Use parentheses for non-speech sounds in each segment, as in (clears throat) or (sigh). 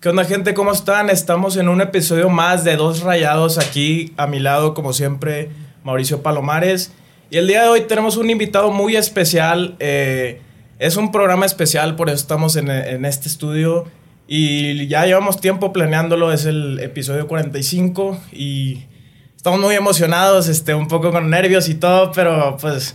¿Qué onda gente? ¿Cómo están? Estamos en un episodio más de Dos Rayados aquí a mi lado, como siempre, Mauricio Palomares. Y el día de hoy tenemos un invitado muy especial. eh, es un programa especial, por eso estamos en, en este estudio. Y ya llevamos tiempo planeándolo, es el episodio 45 y estamos muy emocionados, este, un poco con nervios y todo, pero pues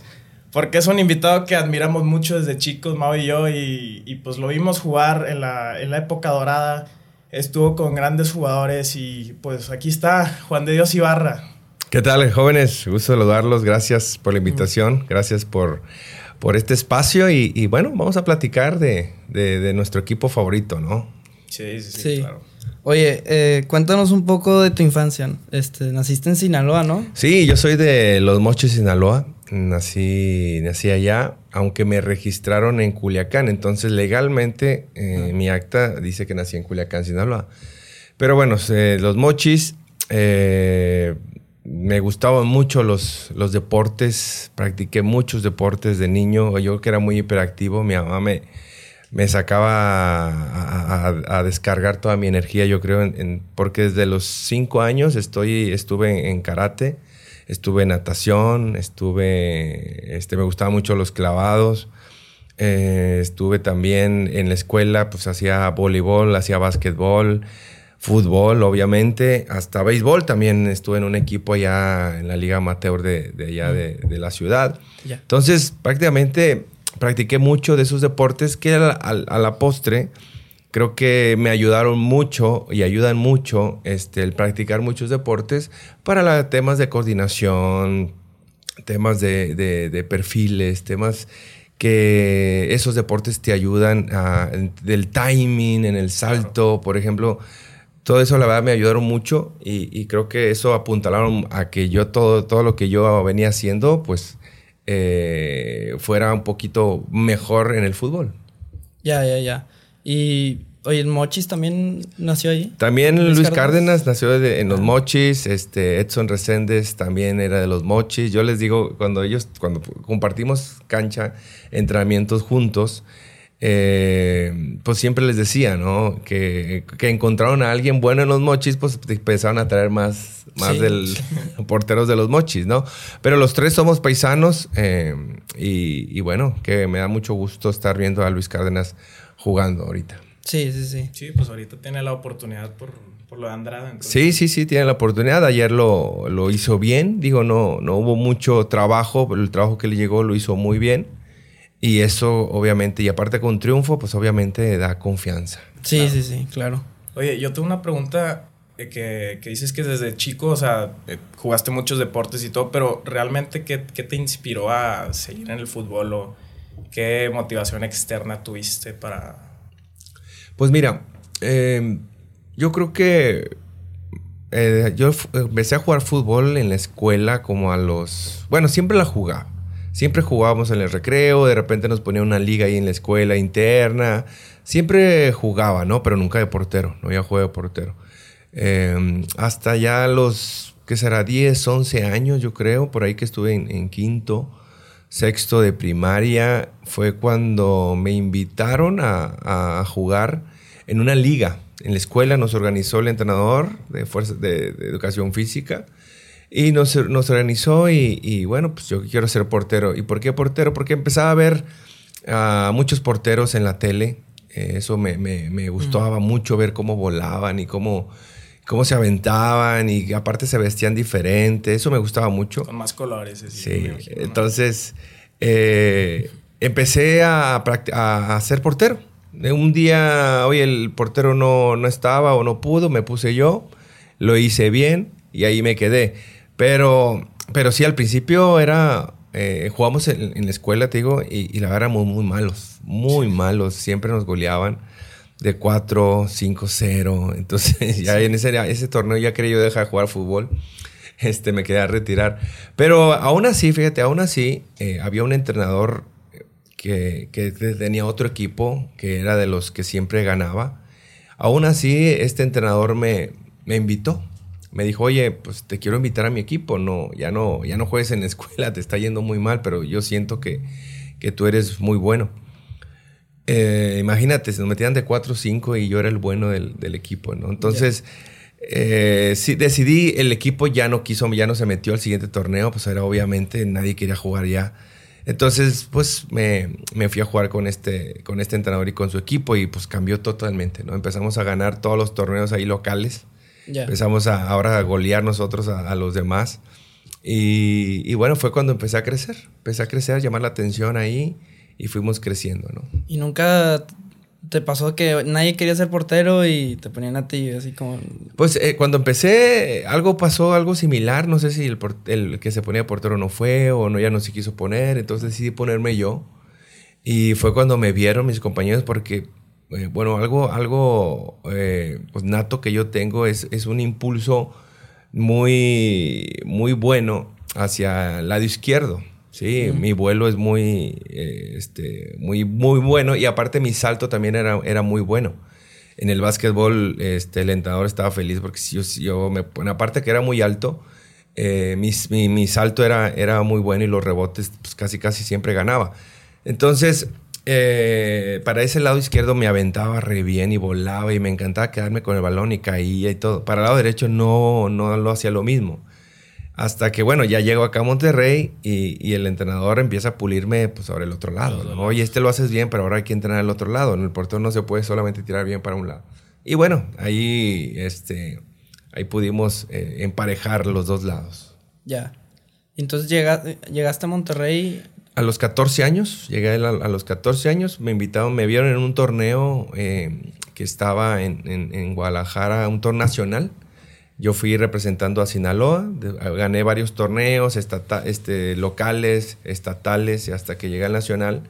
porque es un invitado que admiramos mucho desde chicos, Mau y yo, y, y, pues lo vimos jugar en la, en la época dorada, estuvo con grandes jugadores y pues aquí está Juan de Dios Ibarra. ¿Qué tal, jóvenes? Gusto saludarlos, gracias por la invitación, gracias por, por este espacio y, y bueno, vamos a platicar de, de, de, nuestro equipo favorito, ¿no? Sí, sí, sí, Sí. claro. Oye, eh, cuéntanos un poco de tu infancia. Este, naciste en Sinaloa, ¿no? Sí, yo soy de Los Mochis, Sinaloa. Nací, nací allá, aunque me registraron en Culiacán. Entonces, legalmente, eh, mi acta dice que nací en Culiacán, Sinaloa. Pero bueno, eh, Los Mochis, eh, me gustaban mucho los, los deportes. Practiqué muchos deportes de niño. Yo que era muy hiperactivo, mi mamá me, me sacaba a, a, a, descargar toda mi energía, yo creo, en, en, porque desde los cinco años estoy, estuve en, en karate, estuve en natación, estuve, este, me gustaban mucho los clavados, eh, estuve también en la escuela, pues hacía voleibol, hacía básquetbol, fútbol, obviamente, hasta béisbol también estuve en un equipo allá en la liga amateur de, de allá de, de, la ciudad. Entonces, prácticamente practiqué mucho de esos deportes que a la, a la, postre creo que me ayudaron mucho y ayudan mucho este, el practicar muchos deportes para la, temas de coordinación, temas de, de, de, perfiles, temas que esos deportes te ayudan a, del timing, en el salto, por ejemplo. Todo eso la verdad me ayudaron mucho y, y, creo que eso apuntalaron a que yo todo, todo lo que yo venía haciendo, pues eh, fuera un poquito mejor en el fútbol. Ya, ya, ya. Y, oye, ¿el Mochis también nació ahí? También Luis, Luis Cárdenas? Cárdenas, nació de, en los Mochis. Este, Edson Reséndez también era de los Mochis. Yo les digo, cuando ellos, cuando compartimos cancha, entrenamientos juntos, eh, pues siempre les decía, ¿no? Que, que, encontraron a alguien bueno en los mochis, pues empezaron a traer más, más sí. del (laughs) porteros de los mochis, ¿no? Pero los tres somos paisanos eh, y, y, bueno, que me da mucho gusto estar viendo a Luis Cárdenas jugando ahorita. Sí, sí, sí. Sí, pues ahorita tiene la oportunidad por, por lo de Andrada. Entonces. Sí, sí, sí, tiene la oportunidad. Ayer lo, lo hizo bien. Digo, no, no hubo mucho trabajo, pero el trabajo que le llegó lo hizo muy bien. Y eso, obviamente, y aparte con triunfo, pues obviamente da confianza. Sí, claro. sí, sí, claro. Oye, yo tengo una pregunta que, que dices que desde chico, o sea, eh, jugaste muchos deportes y todo, pero realmente, ¿qué, ¿qué, te inspiró a seguir en el fútbol o qué motivación externa tuviste para...? Pues mira, eh, yo creo que eh, yo empecé a jugar fútbol en la escuela como a los... Bueno, siempre la jugaba Siempre jugábamos en el recreo, de repente nos ponía una liga ahí en la escuela interna. Siempre jugaba, ¿no? Pero nunca de portero, no había juego de portero. Eh, hasta ya los, ¿qué será? 10, 11 años, yo creo, por ahí que estuve en, quinto, sexto de primaria, fue cuando me invitaron a, a jugar en una liga. En la escuela nos organizó el entrenador de, fuerza, de, de educación física. Y nos, nos organizó y, y, bueno, pues yo quiero ser portero. ¿Y por qué portero? Porque empezaba a ver a muchos porteros en la tele. Eh, eso me, me, me gustaba mucho ver cómo volaban y cómo, cómo se aventaban y aparte se vestían diferente. Eso me gustaba mucho. Con más colores. Así, sí, imagino, entonces eh, empecé a, a, a, ser portero. Un día, oye, el portero no, no estaba o no pudo, me puse yo, lo hice bien y ahí me quedé. Pero, pero sí, al principio era. Eh, jugamos en, en, la escuela, te digo, y, y la verdad éramos muy malos, muy malos. Siempre nos goleaban de 4, 5, 0. Entonces, (laughs) ya en ese, ese, torneo ya quería yo dejar de jugar fútbol. Este, me quedé a retirar. Pero aún así, fíjate, aún así, eh, había un entrenador que, que tenía otro equipo que era de los que siempre ganaba. Aún así, este entrenador me, me invitó me dijo, oye, pues te quiero invitar a mi equipo, no, ya no, ya no juegues en la escuela, te está yendo muy mal, pero yo siento que, que tú eres muy bueno. Eh, imagínate, se nos metían de 4 o 5 y yo era el bueno del, del equipo, ¿no? Entonces, eh, sí, decidí, el equipo ya no quiso, ya no se metió al siguiente torneo, pues era obviamente nadie quería jugar ya. Entonces, pues me, me, fui a jugar con este, con este entrenador y con su equipo y pues cambió totalmente, ¿no? Empezamos a ganar todos los torneos ahí locales. Empezamos a, ahora a golear nosotros a, a los demás. Y, y, bueno, fue cuando empecé a crecer. Empecé a crecer, a llamar la atención ahí y fuimos creciendo, ¿no? ¿Y nunca te pasó que nadie quería ser portero y te ponían a ti así como... Pues eh, cuando empecé algo pasó, algo similar, no sé si el, el, que se ponía portero no fue o no ya no se quiso poner, entonces decidí ponerme yo. Y fue cuando me vieron mis compañeros porque, eh, bueno, algo, algo eh, pues nato que yo tengo es, es un impulso muy, muy bueno hacia el lado izquierdo. Sí, mi vuelo es muy, eh, este, muy, muy bueno y aparte mi salto también era, era muy bueno. En el básquetbol este, el entrenador estaba feliz porque yo, yo me, aparte que era muy alto, eh, mi, mi, salto era, era muy bueno y los rebotes pues, casi casi siempre ganaba. Entonces, eh, para ese lado izquierdo me aventaba re bien y volaba y me encantaba quedarme con el balón y caía y todo. Para el lado derecho no, no lo hacía lo mismo. Hasta que, bueno, ya llego acá a Monterrey y, el entrenador empieza a pulirme pues, sobre el otro lado. Oye, este lo haces bien, pero ahora hay que entrenar al otro lado. En el portero no se puede solamente tirar bien para un lado. Y bueno, ahí, este, ahí pudimos eh, emparejar los dos lados. Ya. Entonces llegaste a Monterrey. A los 14 años, llegué a, los 14 años, me invitaron, me vieron en un torneo eh, que estaba en, en, en Guadalajara, un torneo nacional yo fui representando a Sinaloa, gané varios torneos este, locales, estatales, y hasta que llegué al Nacional.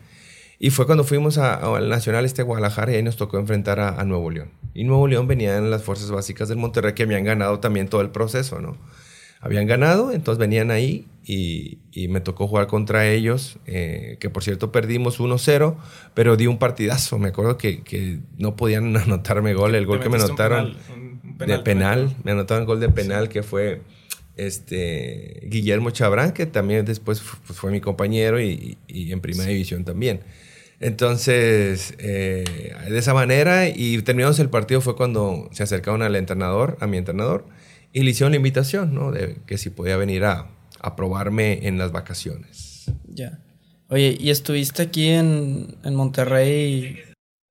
Y fue cuando fuimos al Nacional este Guadalajara y ahí nos tocó enfrentar a, Nuevo León. Y Nuevo León venían las fuerzas básicas del Monterrey que habían ganado también todo el proceso, ¿no? Habían ganado, entonces venían ahí y, me tocó jugar contra ellos, eh, que por cierto perdimos 1-0, pero di un partidazo. Me acuerdo que, que no podían (laughs) anotarme gol. El gol que me anotaron de penal. Me anotaron gol de penal que fue este Guillermo Chabrán, que también después pues, fue mi compañero y, en primera división también. Entonces, eh, de esa manera, y terminamos el partido fue cuando se acercaron al entrenador, a mi entrenador, y le hicieron la invitación, ¿no? De que si podía venir a, a probarme en las vacaciones. Ya. Oye, ¿y estuviste aquí en, en Monterrey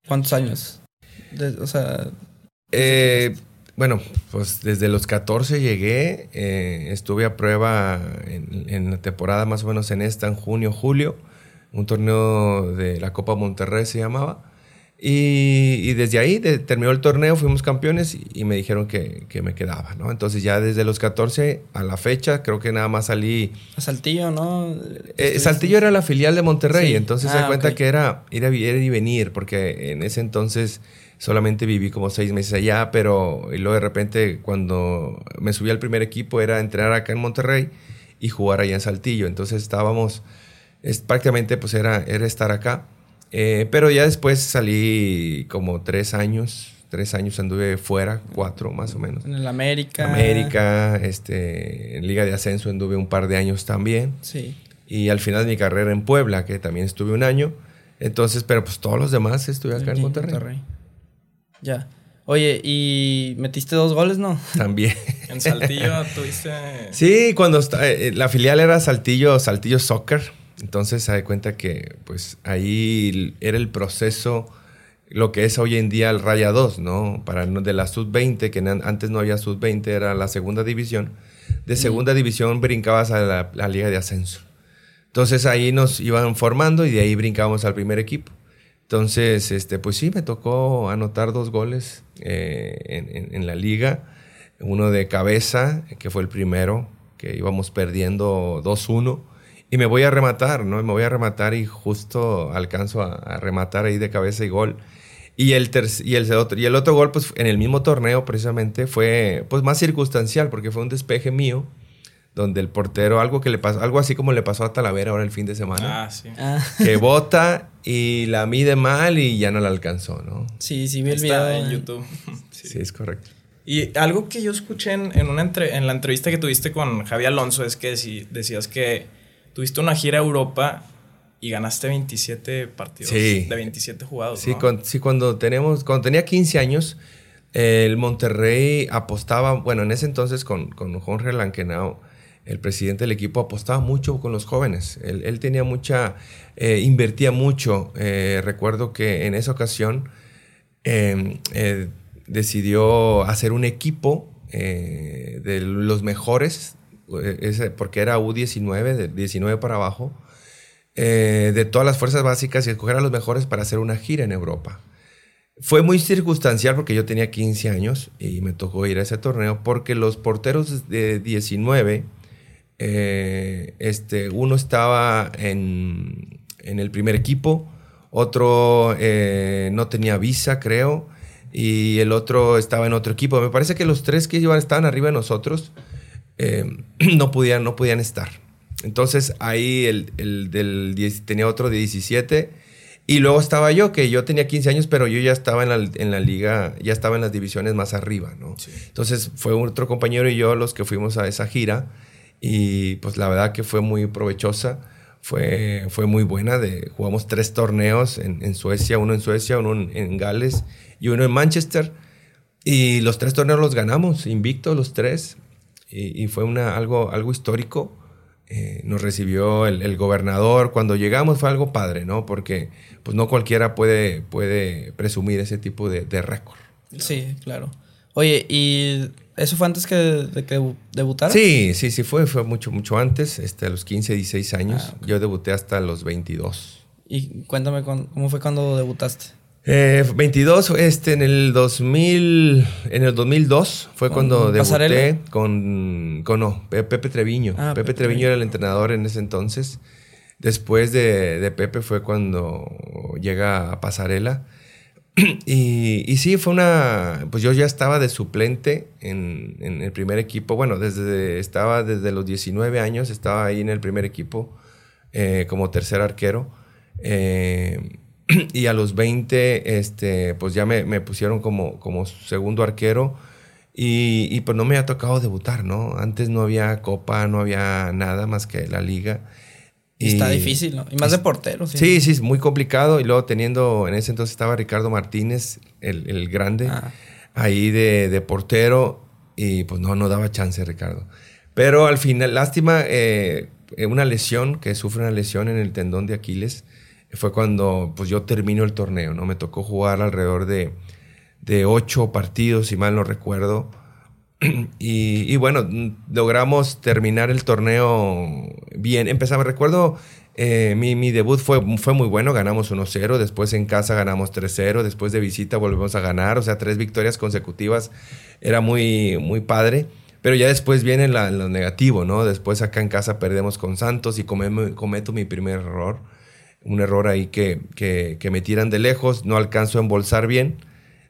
cuántos años? o sea... Eh, bueno, pues desde los 14 llegué, eh, estuve a prueba en, la temporada más o menos en esta, en junio, julio, un torneo de la Copa Monterrey se llamaba. Y, desde ahí terminó el torneo, fuimos campeones y, me dijeron que, me quedaba, ¿no? Entonces ya desde los 14 a la fecha, creo que nada más salí... A Saltillo, ¿no? Eh, Saltillo era la filial de Monterrey, entonces se da ah, cuenta que era ir, a, ir y venir, porque en ese entonces solamente viví como seis meses allá, pero y luego de repente cuando me subí al primer equipo era entrenar acá en Monterrey y jugar allá en Saltillo. Entonces estábamos, es, prácticamente pues era, era estar acá. Eh, pero ya después salí como tres años, tres años anduve fuera, cuatro más o menos. En el América. América, este, en Liga de Ascenso anduve un par de años también. Sí. Y al final de mi carrera en Puebla, que también estuve un año. Entonces, pero pues todos los demás estuve acá en Monterrey. Ya. Oye, y metiste dos goles, ¿no? (laughs) También. en Saltillo (laughs) tuviste. Sí, cuando eh, la filial era Saltillo, Saltillo Soccer. Entonces se da cuenta que pues ahí era el proceso, lo que es hoy en día el Raya 2, ¿no? Para de la Sub-20, que antes no había Sub-20, era la segunda división. De segunda división brincabas a la, la, Liga de Ascenso. Entonces ahí nos iban formando y de ahí brincábamos al primer equipo. Entonces, este, pues sí, me tocó anotar dos goles eh, en, la liga. Uno de cabeza, que fue el primero, que íbamos perdiendo 2-1. Y me voy a rematar, ¿no? Me voy a rematar y justo alcanzo a, rematar ahí de cabeza y gol. Y el, y, el otro, y el otro gol, pues en el mismo torneo precisamente, fue pues más circunstancial, porque fue un despeje mío donde el portero, algo que le pasó, algo así como le pasó a Talavera ahora el fin de semana. Ah, sí. Ah. Que bota y la mide mal y ya no la alcanzó, ¿no? Sí, sí, vi el video en YouTube. (laughs) Sí. es correcto. Y algo que yo escuché en, una en la entrevista que tuviste con Javi Alonso es que si decías que tuviste una gira a Europa y ganaste 27 partidos Sí. de 27 jugados. Sí, ¿no? cuan- sí, cuando tenemos, cuando tenía 15 años, el Monterrey apostaba, bueno, en ese entonces con, con Jorge Lankenau, el presidente del equipo, apostaba mucho con los jóvenes. Él, tenía mucha, eh, invertía mucho. Eh, recuerdo que en esa ocasión eh, eh, decidió hacer un equipo de los mejores, porque era U19, de 19 para abajo, de todas las fuerzas básicas y escoger a los mejores para hacer una gira en Europa. Fue muy circunstancial porque yo tenía 15 años y me tocó ir a ese torneo porque los porteros de 19, eh, este, uno estaba en, en el primer equipo, otro eh, no tenía visa, creo, y el otro estaba en otro equipo. Me parece que los tres que iban, estaban arriba de nosotros eh, (clears throat) no, podían, no podían estar. Entonces ahí el, el del 10 tenía otro de 17 y luego estaba yo, que yo tenía 15 años, pero yo ya estaba en la, en la liga, ya estaba en las divisiones más arriba, ¿no? Sí. Entonces fue otro compañero y yo los que fuimos a esa gira y pues la verdad que fue muy provechosa, fue, fue muy buena. De, jugamos tres torneos en, en Suecia, uno en Suecia, uno en, en Gales y uno en Manchester. Y los tres torneos los ganamos, invictos los tres. Y, y fue una, algo, algo histórico. Eh, nos recibió el, el gobernador. Cuando llegamos fue algo padre, ¿no? Porque pues no cualquiera puede, puede presumir ese tipo de, de récord. Sí, claro. Oye, ¿y eso fue antes que de que debu- debutaras? Sí, sí, sí, fue, fue mucho, mucho antes, este, a los 15, 16 años. Ah, ok. Yo debuté hasta los 22. Y cuéntame cómo fue cuando debutaste. Eh, 22, este, en el 2000, en el 2002 fue ¿Con cuando debuté Pasarela? con, con no, Pe- Pepe Treviño. Ah, Pepe Pepe Treviño Treviño. era el entrenador en ese entonces. Después de, de Pepe fue cuando llega a Pasarela. (clears throat) Y, sí, fue una. Pues yo ya estaba de suplente en, en el primer equipo. Bueno, desde estaba desde los 19 años, estaba ahí en el primer equipo eh, como tercer arquero. Eh, (clears throat) y a los 20, este, pues ya me, me pusieron como, como segundo arquero. Y, y pues no me ha tocado debutar, ¿no? Antes no había copa, no había nada más que la liga. Y está difícil, ¿no? Y más de portero, sí. Sí, sí, es muy complicado. Y luego teniendo, en ese entonces estaba Ricardo Martínez, el, el grande, Ah. ahí de, de portero. Y pues no, no daba chance Ricardo. Pero al final, lástima, eh, eh, una lesión, que sufre una lesión en el tendón de Aquiles, fue cuando pues yo termino el torneo, ¿no? Me tocó jugar alrededor de, de ocho partidos, si mal no recuerdo. (clears throat) Y, bueno, mm, logramos terminar el torneo bien. Empezaba, recuerdo, eh, mi, mi debut fue, fue muy bueno, ganamos 1-0, después en casa ganamos 3-0, después de visita volvemos a ganar, o sea, tres victorias consecutivas, era muy, muy padre. Pero ya después viene la- lo negativo, ¿no? Después acá en casa perdemos con Santos y comemo- cometo mi primer error. Un error ahí que, que, que me tiran de lejos, no alcanzo a embolsar bien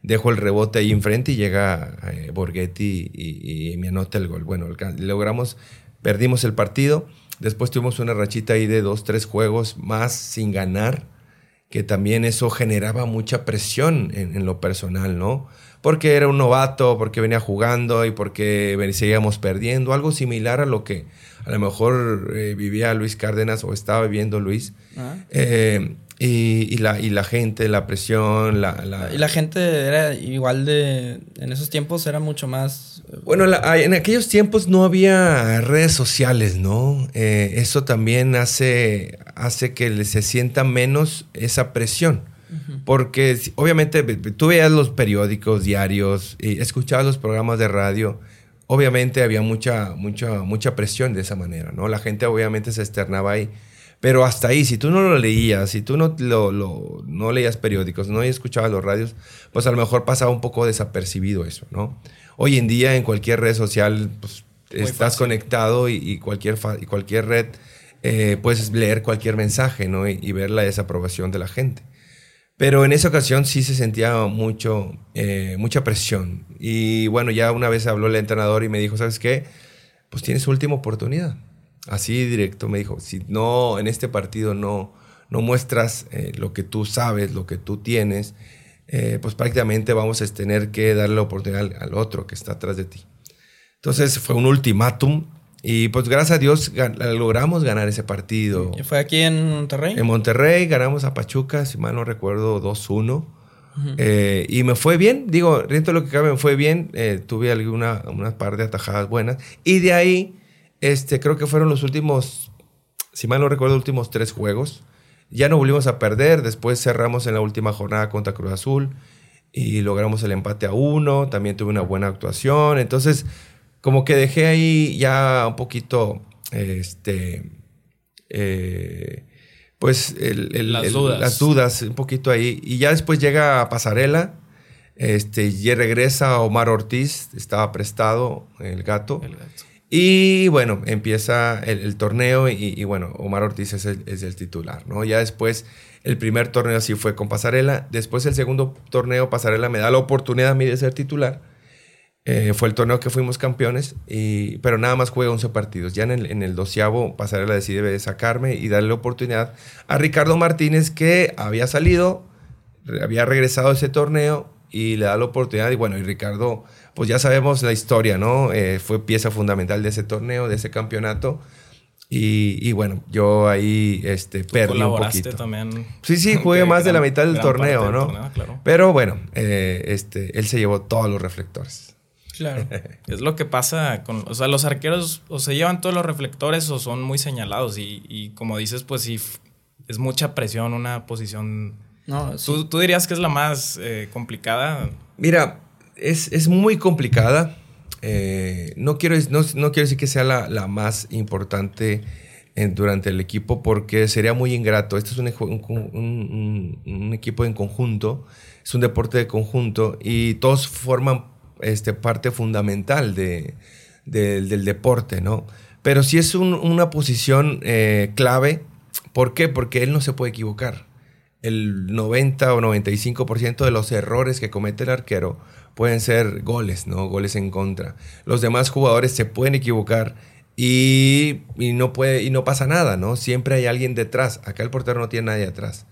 dejo el rebote ahí enfrente y llega eh, Borghetti y, y me anota el gol. Bueno, logramos, perdimos el partido. Después tuvimos una rachita ahí de dos, tres juegos más sin ganar, que también eso generaba mucha presión en, en lo personal, ¿no? Porque era un novato, porque venía jugando y porque seguíamos perdiendo, algo similar a lo que a lo mejor eh, vivía Luis Cárdenas o estaba viviendo Luis. Ah. Eh, y, y la, y la gente, la presión, la, la- Y la gente era igual de... En esos tiempos era mucho más... Bueno, la- en aquellos tiempos no había redes sociales, ¿no? Eh, eso también hace, hace que se sienta menos esa presión. Porque obviamente tú veías los periódicos diarios y escuchabas los programas de radio. Obviamente había mucha, mucha, mucha presión de esa manera, ¿no? La gente obviamente se externaba ahí. Pero hasta ahí, si tú no lo leías, si tú no, lo, lo- no leías periódicos, no escuchabas los radios, pues a lo mejor pasaba un poco desapercibido eso, ¿no? Hoy en día en cualquier red social, pues estás fácil. conectado y, y cualquier, y cualquier red eh, puedes leer cualquier mensaje, ¿no? Y, y ver la desaprobación de la gente. Pero en esa ocasión sí se sentía mucho, eh, mucha presión. Y bueno, ya una vez habló el entrenador y me dijo, ¿sabes qué? Pues tienes última oportunidad. Así directo me dijo, si no, en este partido no, no muestras eh, lo que tú sabes, lo que tú tienes, eh, pues prácticamente vamos a tener que darle la oportunidad al, al otro que está atrás de ti. Entonces fue un ultimátum Y pues gracias a Dios gan- logramos ganar ese partido. ¿Y ¿Fue aquí en Monterrey? En Monterrey ganamos a Pachuca, si mal no recuerdo, 2-1. Eh, y me fue bien, digo, dentro de lo que cabe me fue bien. tuve alguna una par de atajadas buenas. Y de ahí, este, creo que fueron los últimos, si mal no recuerdo, últimos tres juegos. Ya no volvimos a perder. Después cerramos en la última jornada contra Cruz Azul y logramos el empate a uno. También tuve una buena actuación. Entonces, como que dejé ahí ya un poquito, este, eh, pues el- el- Las el- dudas. las dudas un poquito ahí. Y ya después llega a Pasarela. Este, y regresa Omar Ortiz, estaba prestado el gato. El gato. Y bueno, empieza el, torneo y, bueno, Omar Ortiz es el, titular, ¿no? Ya después, el primer torneo sí fue con Pasarela. Después el segundo torneo, Pasarela me da la oportunidad a mí de ser titular. Eh, fue el torneo que fuimos campeones, y, pero nada más juega 11 partidos. Ya en el, en el doceavo, Pasarela decide sacarme y darle la oportunidad a Ricardo Martínez, que había salido, había regresado a ese torneo y le da la oportunidad. Y bueno, y Ricardo, pues ya sabemos la historia, ¿no? Eh, fue pieza fundamental de ese torneo, de ese campeonato. Y, y bueno, yo ahí este, Tú perdí un poquito. también. Sí, sí, (laughs) jugué más de la gran- mitad del gran torneo, parte del ¿no? torneo, claro. Pero bueno, eh, este, él se llevó todos los reflectores. Claro. (laughs) Es lo que pasa con, o sea, los arqueros o se llevan todos los reflectores o son muy señalados y, y como dices, pues sí, es mucha presión una posición. No, sí. ¿Tú, tú dirías que es la más eh, complicada? Mira, es, es muy complicada. Eh, no, quiero, no, no quiero decir que sea la, la más importante en- durante el equipo porque sería muy ingrato. Este es un, un- un- equipo en conjunto, es un deporte de conjunto y todos forman este, parte fundamental de, de- del deporte, ¿no? Pero sí es un- una posición eh, clave. ¿Por qué? Porque él no se puede equivocar el 90 o 95% de los errores que comete el arquero pueden ser goles, ¿no? Goles en contra. Los demás jugadores se pueden equivocar y, y no, puede, y no pasa nada, ¿no? Siempre hay alguien detrás. Acá el portero no tiene nadie atrás.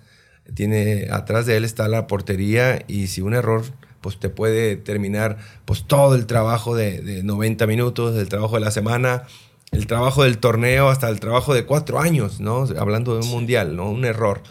Tiene, atrás de él está la portería y si un error pues te puede terminar pues todo el trabajo de, de 90 minutos, el trabajo de la semana, el trabajo del torneo, hasta el trabajo de cuatro años, ¿no? Hablando de un mundial, ¿no? Un error.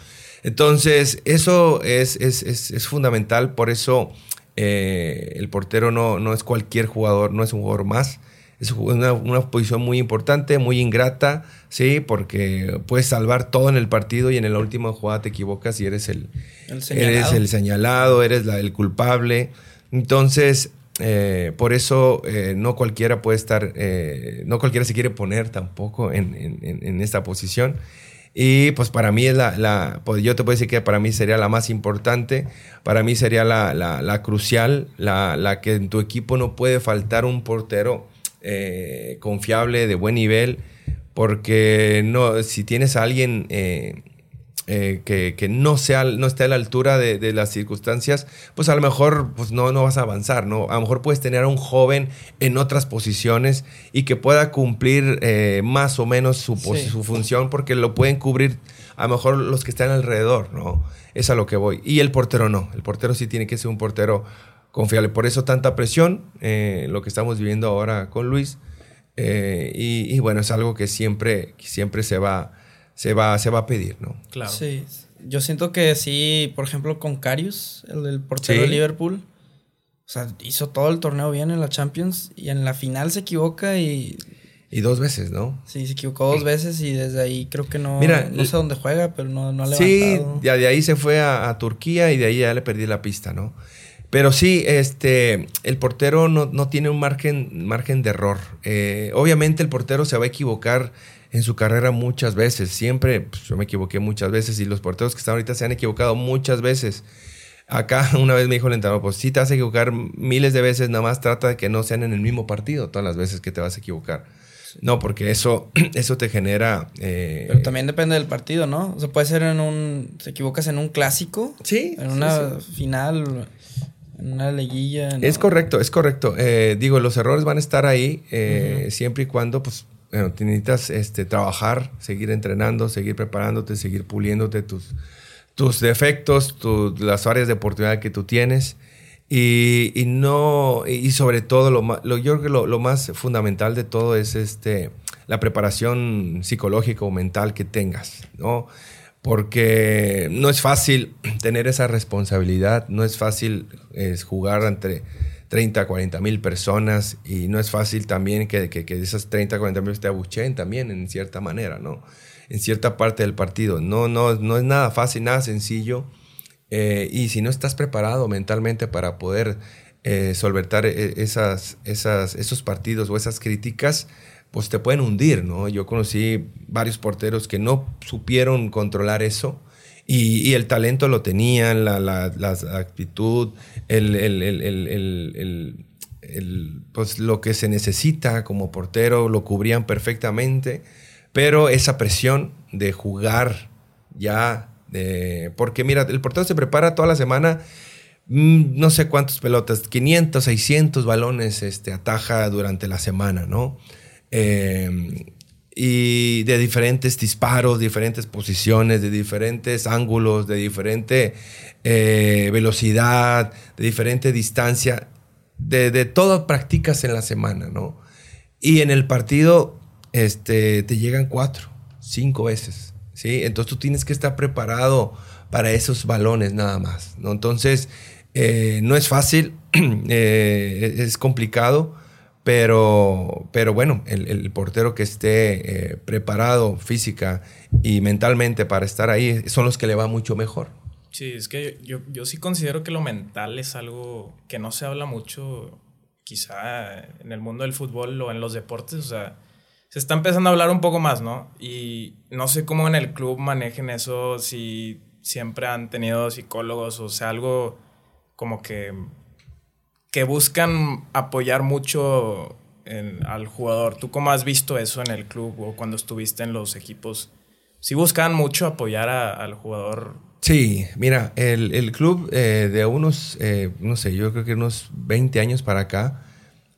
Entonces, eso es, es, es, es fundamental, por eso eh, el portero no, no es cualquier jugador, no es un jugador más. Es una, una posición muy importante, muy ingrata, sí, porque puedes salvar todo en el partido y en la última jugada te equivocas y eres el, El señalado. eres el señalado, eres la, el culpable. Entonces, eh, por eso eh, no cualquiera puede estar, no cualquiera se quiere poner tampoco en- en esta posición. Y pues para mí es la, la- pues yo te puedo decir que para mí sería la más importante, para mí sería la, la- crucial, la, la que en tu equipo no puede faltar un portero eh, confiable, de buen nivel, porque no, si tienes a alguien eh, eh, que, que no, sea, no esté a la altura de, de las circunstancias, pues a lo mejor pues no, no vas a avanzar, ¿no? A lo mejor puedes tener a un joven en otras posiciones y que pueda cumplir eh, más o menos su, pos- Sí. su función porque lo pueden cubrir a lo mejor los que están alrededor, ¿no? Es a lo que voy. Y el portero no, el portero sí tiene que ser un portero confiable. Por eso tanta presión, eh, lo que estamos viviendo ahora con Luis. Eh, y, y bueno, es algo que siempre, que siempre se, va, se, va, se va a pedir, ¿no? Claro. Sí. Yo siento que sí, por ejemplo, con Carius, el del portero Sí. de Liverpool. O sea, hizo todo el torneo bien en la Champions y en la final se equivoca y Y dos veces, ¿no? sí, se equivocó dos veces y desde ahí creo que no, Mira, no sé dónde juega, pero no, no ha Sí, levantado. ya de ahí se fue a, a Turquía y de ahí ya le perdí la pista, ¿no? Pero sí, este, el portero no, no tiene un margen, margen de error. Eh, obviamente el portero se va a equivocar en su carrera muchas veces. Siempre, pues, yo me equivoqué muchas veces y los porteros que están ahorita se han equivocado muchas veces. Acá (laughs) una vez me dijo el entrenador, pues sí te vas a equivocar miles de veces, nada más trata de que no sean en el mismo partido todas las veces que te vas a equivocar. No, porque eso, (clears throat) eso te genera... eh, Pero también depende del partido, ¿no? O sea, puede ser en un. Te equivocas en un clásico, Sí, en sí, una final, en una liguilla. ¿no? Es correcto, es correcto. Eh, digo, los errores van a estar ahí eh, siempre y cuando, pues, bueno, necesitas este, trabajar, seguir entrenando, seguir preparándote, seguir puliéndote tus, tus defectos, las áreas de oportunidad que tú tienes. Y, no, y sobre todo, lo, lo- yo creo que lo, más fundamental de todo es este, la preparación psicológica o mental que tengas, ¿no? Porque no es fácil tener esa responsabilidad, no es fácil jugar entre 30, 40 mil personas y no es fácil también que, que, que esas 30, 40 mil te abucheen también en cierta manera, ¿no? En cierta parte del partido. No, no, no es nada fácil, nada sencillo. Eh, y si no estás preparado mentalmente para poder eh, solventar e, esas, esas, esos partidos o esas críticas, pues te pueden hundir, ¿no? Yo conocí varios porteros que no supieron controlar eso y, el talento lo tenían, la, la, actitud, el, el, pues lo que se necesita como portero lo cubrían perfectamente, pero esa presión de jugar ya, de, porque mira, el portero se prepara toda la semana mm, no sé cuántas pelotas, 500, 600 balones este, ataja durante la semana, ¿no? Em, y de diferentes disparos, diferentes posiciones, de diferentes ángulos, de diferente eh, velocidad, de diferente distancia, de, de todo practicas en la semana, ¿no? Y en el partido este, te llegan cuatro, cinco veces, ¿sí? Entonces tú tienes que estar preparado para esos balones nada más, ¿no? Entonces, eh, no es fácil, (clears throat) eh, es complicado, pero, pero bueno, el, portero que esté eh, preparado física y mentalmente para estar ahí son los que le va mucho mejor. Sí, es que yo, yo sí considero que lo mental es algo que no se habla mucho, quizá en el mundo del fútbol o en los deportes, o sea, se está empezando a hablar un poco más, ¿no? Y no sé cómo en el club manejen eso, si siempre han tenido psicólogos, o sea, algo como que que buscan apoyar mucho al jugador. ¿Tú cómo has visto eso en el club o cuando estuviste en los equipos? ¿Sí buscan mucho apoyar al jugador? Sí, mira, el, club eh, de unos, eh, no sé, yo creo que unos 20 años para acá,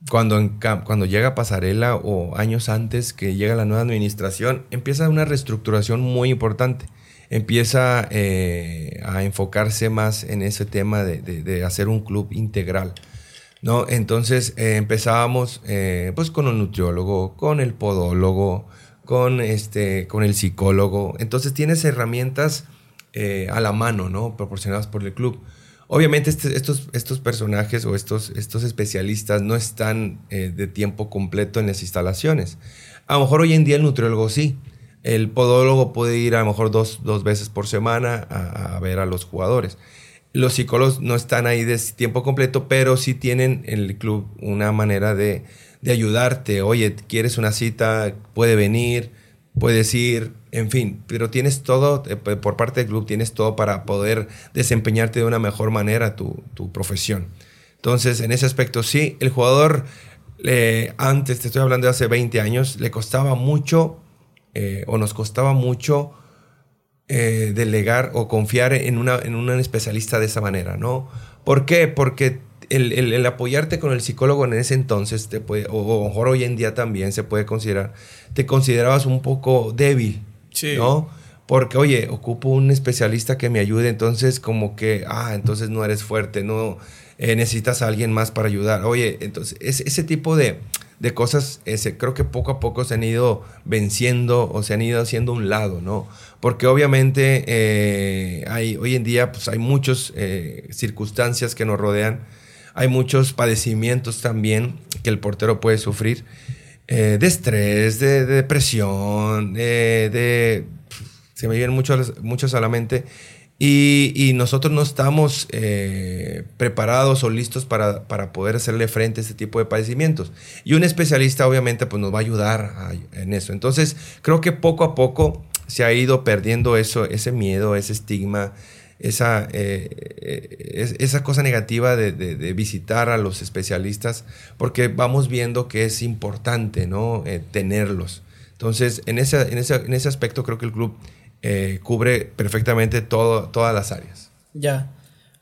cuando, cuando llega Pasarela o años antes que llega la nueva administración, empieza una reestructuración muy importante. Empieza eh, a enfocarse más en ese tema de hacer un club integral. ¿No? Entonces eh, empezábamos eh, pues con un nutriólogo, con el podólogo, con, este, con el psicólogo. Entonces tienes herramientas eh, a la mano, ¿no? Proporcionadas por el club. Obviamente este, estos, estos personajes o estos, estos especialistas no están de tiempo completo en las instalaciones. A lo mejor hoy en día el nutriólogo sí. El podólogo puede ir a lo mejor dos, veces por semana a ver a los jugadores los psicólogos no están ahí de tiempo completo, pero sí tienen en el club una manera de, ayudarte. Oye, ¿quieres una cita? Puede venir, puedes ir, en fin, pero tienes todo, eh, por parte del club, tienes todo para poder desempeñarte de una mejor manera tu, profesión. Entonces, en ese aspecto, sí, el jugador, eh, antes, te estoy hablando de hace 20 años, le costaba mucho, eh, o nos costaba mucho, eh, delegar o confiar en, una, en un especialista de esa manera, ¿no? ¿Por qué? Porque el, apoyarte con el psicólogo en ese entonces, te puede, o, mejor hoy en día también se puede considerar, te considerabas un poco débil, ¿no? Porque, oye, ocupo un especialista que me ayude, entonces como que, ah, entonces no eres fuerte, no eh, necesitas a alguien más para ayudar. Oye, entonces ese tipo de, de cosas, ese, creo que poco a poco se han ido venciendo o se han ido haciendo un lado, ¿no? Porque obviamente eh, hay, hoy en día pues hay muchas eh, circunstancias que nos rodean, hay muchos padecimientos también que el portero puede sufrir, eh, de estrés, de, depresión, de, se me vienen muchos, muchos a la mente y, nosotros no estamos preparados o listos para, poder hacerle frente a este tipo de padecimientos. Y un especialista obviamente pues, nos va a ayudar en eso. Entonces creo que poco a poco se ha ido perdiendo eso, ese miedo, ese estigma, esa, eh, esa cosa negativa de, visitar a los especialistas, porque vamos viendo que es importante ¿no? Eh, tenerlos. Entonces, en ese, en, ese, en ese aspecto creo que el club eh, cubre perfectamente todo, todas las áreas. Ya.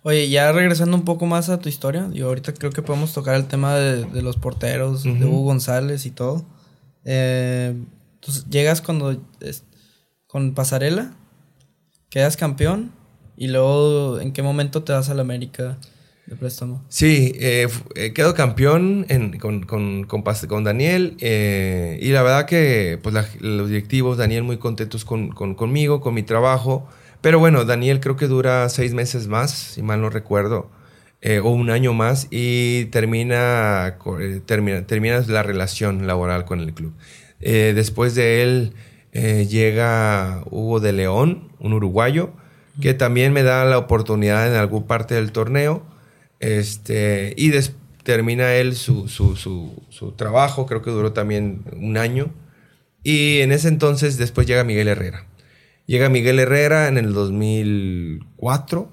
Oye, ya regresando un poco más a tu historia, yo ahorita creo que podemos tocar el tema de, los porteros, de Hugo González y todo. Eh, entonces, llegas cuando con Pasarela, quedas campeón y luego, ¿en qué momento te vas a la América? de préstamo. Sí, eh, eh, quedo campeón con, con, con, Daniel eh, y la verdad que pues los directivos, Daniel muy contentos con, conmigo, con mi trabajo, pero bueno, Daniel creo que dura seis meses más, si mal no recuerdo, o un año más y termina, termina, termina la relación laboral con el club. después de él llega Hugo de León, un uruguayo, que también me da la oportunidad en alguna parte del torneo este, y termina él su, trabajo, creo que duró también un año. Y en ese entonces después llega Miguel Herrera. Llega Miguel Herrera en el 2004,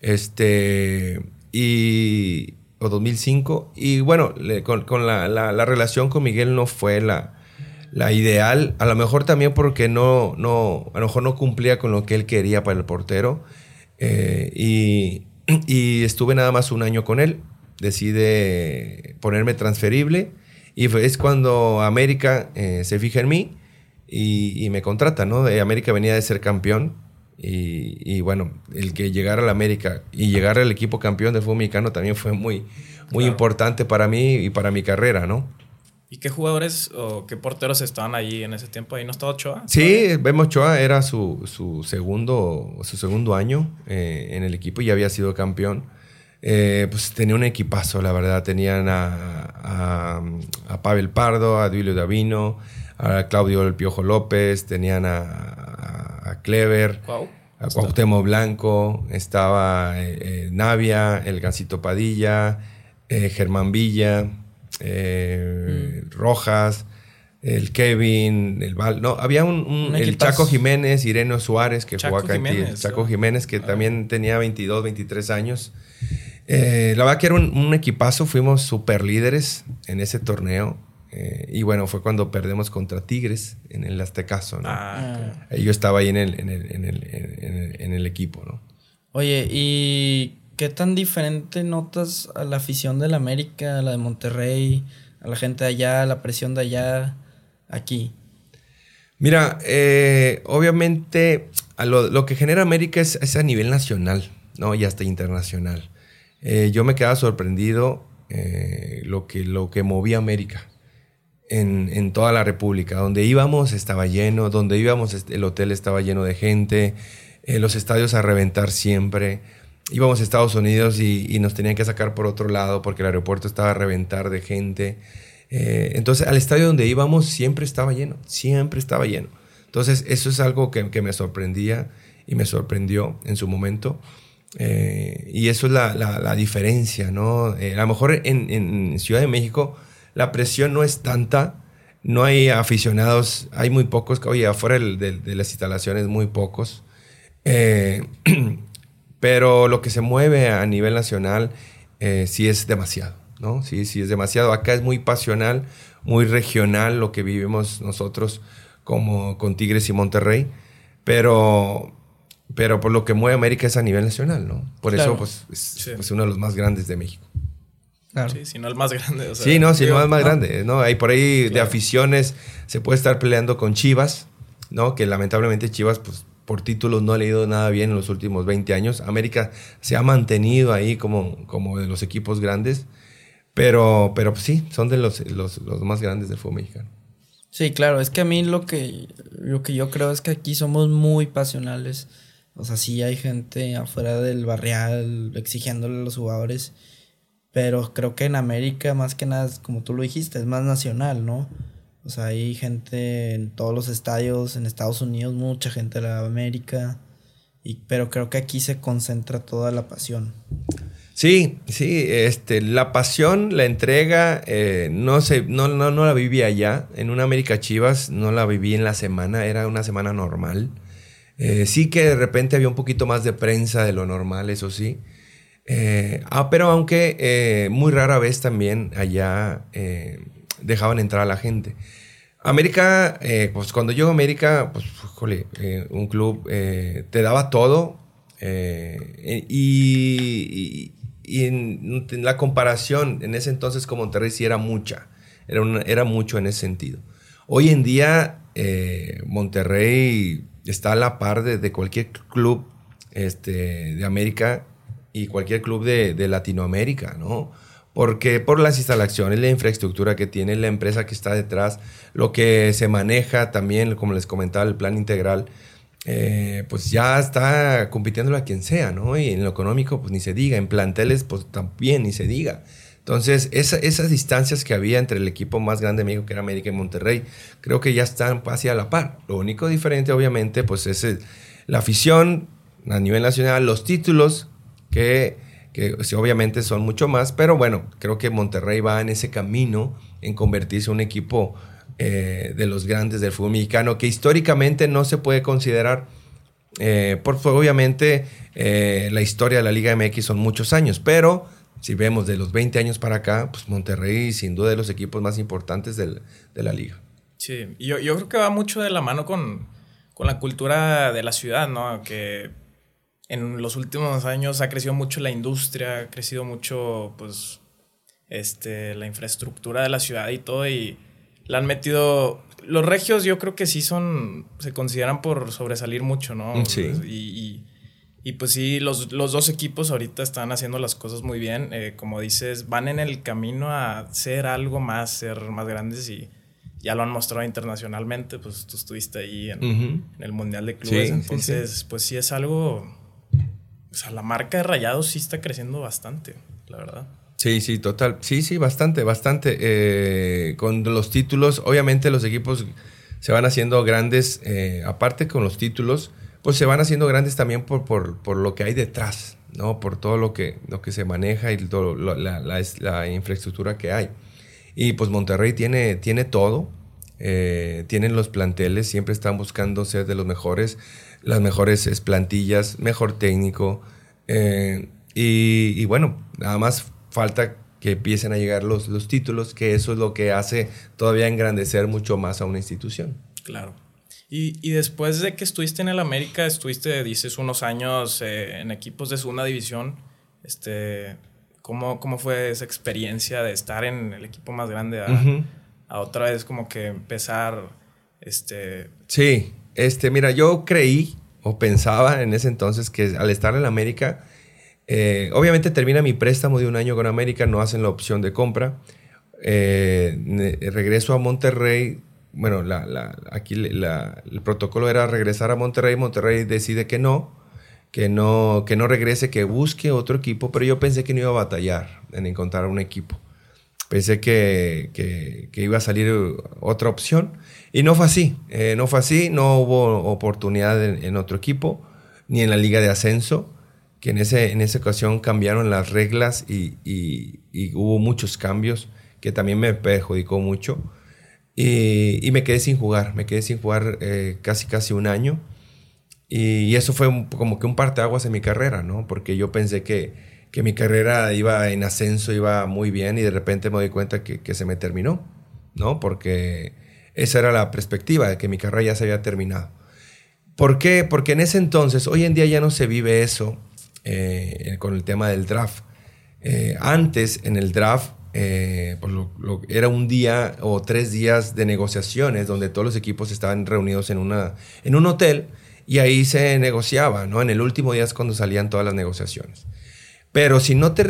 este, y, o 2005. Y bueno, con, la, relación con Miguel no fue la, la ideal. A lo mejor también porque no, no, a lo mejor no cumplía con lo que él quería para el portero. Eh, y, y estuve nada más un año con él. Decide ponerme transferible y es cuando América eh, se fija en mí y, me contrata, ¿no? América venía de ser campeón y, bueno, el que llegara a la América y llegar al equipo campeón del fútbol mexicano también fue muy, muy importante para mí y para mi carrera, ¿no? ¿Y qué jugadores o qué porteros estaban allí en ese tiempo? ¿Ahí no estaba Ochoa? Sí, vemos Ochoa era su, su, segundo, su segundo año eh, en el equipo y había sido campeón. Eh, pues tenía un equipazo, la verdad. Tenían a, a, Pavel Pardo, a Duilio Davino, a Claudio El Piojo López, tenían a, a Clever, a Cuauhtémoc Blanco, estaba eh, Navia, el Gancito Padilla, Germán Villa. Eh, mm. Rojas, el Kevin, el Val. No, había un, el Chaco Jiménez, Irene Suárez, que jugó acá Jiménez, Chaco Jiménez, que ah. también tenía 22, 23 años. Eh, la verdad que era un, equipazo, fuimos super líderes en ese torneo. Eh, y bueno, fue cuando perdemos contra Tigres en el Aztecaso, ¿no? Ah, Yo estaba ahí en el, en el, en el, en el equipo, ¿no? Oye, ¿y ¿Qué tan diferente notas a la afición del América, a la de Monterrey, a la gente de allá, a la presión de allá, aquí? Mira, eh, obviamente lo, que genera América es, a nivel nacional, ¿no? Y hasta internacional. Eh, yo me quedaba sorprendido eh, lo, que, lo que movía América en, en, toda la República. Donde íbamos estaba lleno, donde íbamos el hotel estaba lleno de gente, los estadios a reventar siempre íbamos a Estados Unidos y, nos tenían que sacar por otro lado porque el aeropuerto estaba a reventar de gente. Eh, entonces, al estadio donde íbamos siempre estaba lleno, siempre estaba lleno. Entonces, eso es algo que, me sorprendía y me sorprendió en su momento. Eh, y eso es la, diferencia, ¿no? Eh, a lo mejor en, Ciudad de México la presión no es tanta, no hay aficionados, hay muy pocos, oye, afuera de, de las instalaciones muy pocos. (clears throat) Pero lo que se mueve a nivel nacional eh, sí es demasiado, ¿no? Sí, sí es demasiado. Acá es muy pasional, muy regional lo que vivimos nosotros como con Tigres y Monterrey, pero, pero por lo que mueve América es a nivel nacional, ¿no? Por eso pues, es, uno de los más grandes de México. Claro. Sí, si no el más grande. sí, no, si no el más grande. ¿no? Hay por ahí de aficiones, se puede estar peleando con Chivas, ¿no? Que lamentablemente Chivas, pues por títulos no ha leído nada bien en los últimos 20 años. América se ha mantenido ahí como, como de los equipos grandes, pero, pero pues sí, son de los, los, más grandes del fútbol mexicano. Sí, claro, es que a mí lo que, lo que yo creo es que aquí somos muy pasionales. O sea, sí hay gente afuera del barrial exigiéndole a los jugadores, pero creo que en América más que nada, como tú lo dijiste, es más nacional, ¿no? O sea, hay gente en todos los estadios, en Estados Unidos, mucha gente de la América. Y, pero creo que aquí se concentra toda la pasión. Sí, sí, este, la pasión, la entrega, eh, no, sé, no, no, no la viví allá. En una América Chivas no la viví en la semana, era una semana normal. Eh, sí que de repente había un poquito más de prensa de lo normal, eso sí. Eh, ah, pero aunque muy rara vez también allá dejaban entrar a la gente. América, eh, pues cuando yo a América, pues, jole, eh, un club eh, te daba todo y, en, la comparación en ese entonces con Monterrey sí era mucha, era, era mucho en ese sentido. Hoy en día Monterrey está a la par de, cualquier club este, de América y cualquier club de, de Latinoamérica, ¿no? Porque por las instalaciones, la infraestructura que tiene la empresa que está detrás, lo que se maneja también, como les comentaba, el plan integral, eh, pues ya está compitiendo a quien sea, ¿no? Y en lo económico, pues ni se diga, en planteles, pues también ni se diga. Entonces, esas distancias que había entre el equipo más grande de México, que era América y Monterrey, creo que ya están casi a la par. Lo único diferente, obviamente, pues es la afición a nivel nacional, los títulos que que obviamente son mucho más, pero bueno, creo que Monterrey va en ese camino en convertirse en un equipo eh, de los grandes del fútbol mexicano, que históricamente no se puede considerar, eh, porque obviamente eh, la historia de la Liga MX son muchos años, pero si vemos de los 20 años para acá, pues Monterrey sin duda de los equipos más importantes de la liga. Sí, yo, yo creo que va mucho de la mano con, con la cultura de la ciudad, ¿no? Que en los últimos años ha crecido mucho la industria, ha crecido mucho, pues, este, la infraestructura de la ciudad y todo, y la han metido... Los regios yo creo que sí son, se consideran por sobresalir mucho, ¿no? Sí. Y, y, pues sí, los, los, dos equipos ahorita están haciendo las cosas muy bien. Eh, como dices, van en el camino a ser algo más, ser más grandes y ya lo han mostrado internacionalmente. Pues tú estuviste ahí en, en el Mundial de Clubes. entonces, pues sí es algo o sea, la marca de Rayados sí está creciendo bastante, la verdad. Sí, sí, total. Sí, sí, bastante, bastante. Eh, con los títulos, obviamente los equipos se van haciendo grandes, eh, aparte con los títulos, pues se van haciendo grandes también por, por, lo que hay detrás, ¿no? Por todo lo que, lo que se maneja y todo, la, la, infraestructura que hay. Y pues Monterrey tiene, tiene todo, eh, tienen los planteles, siempre están buscando ser de los mejores las mejores plantillas, mejor técnico. Eh, y, bueno, nada más falta que empiecen a llegar los, los títulos, que eso es lo que hace todavía engrandecer mucho más a una institución. Claro. Y, y después de que estuviste en el América, estuviste, dices, unos años eh, en equipos de segunda división. Este, ¿cómo, ¿Cómo fue esa experiencia de estar en el equipo más grande a, a otra vez como que empezar? Este... Sí, este, mira, yo creí o pensaba en ese entonces que al estar en América, eh, obviamente termina mi préstamo de un año con América, no hacen la opción de compra. Eh, regreso a Monterrey. Bueno, la, aquí el protocolo era regresar a Monterrey. Monterrey decide que no, que no, que no regrese, que busque otro equipo, pero yo pensé que no iba a batallar en encontrar un equipo. Pensé que, que iba a salir otra opción. Y no fue así, eh, no fue así, no hubo oportunidad en, otro equipo, ni en la liga de ascenso, que en, ese, en esa ocasión cambiaron las reglas y, hubo muchos cambios que también me perjudicó mucho. Y, me quedé sin jugar, me quedé sin jugar eh, casi casi un año. Y, eso fue como que un parteaguas en mi carrera, ¿no? Porque yo pensé que, que, mi carrera iba en ascenso, iba muy bien y de repente me doy cuenta que, se me terminó, ¿no? Porque esa era la perspectiva de que mi carrera ya se había terminado. ¿Por qué? Porque en ese entonces, hoy en día ya no se vive eso eh, con el tema del draft. Eh, antes, en el draft, eh, pues era un día o tres días de negociaciones donde todos los equipos estaban reunidos en, una, en un hotel y ahí se negociaba, ¿no? En el último día es cuando salían todas las negociaciones. Pero si no te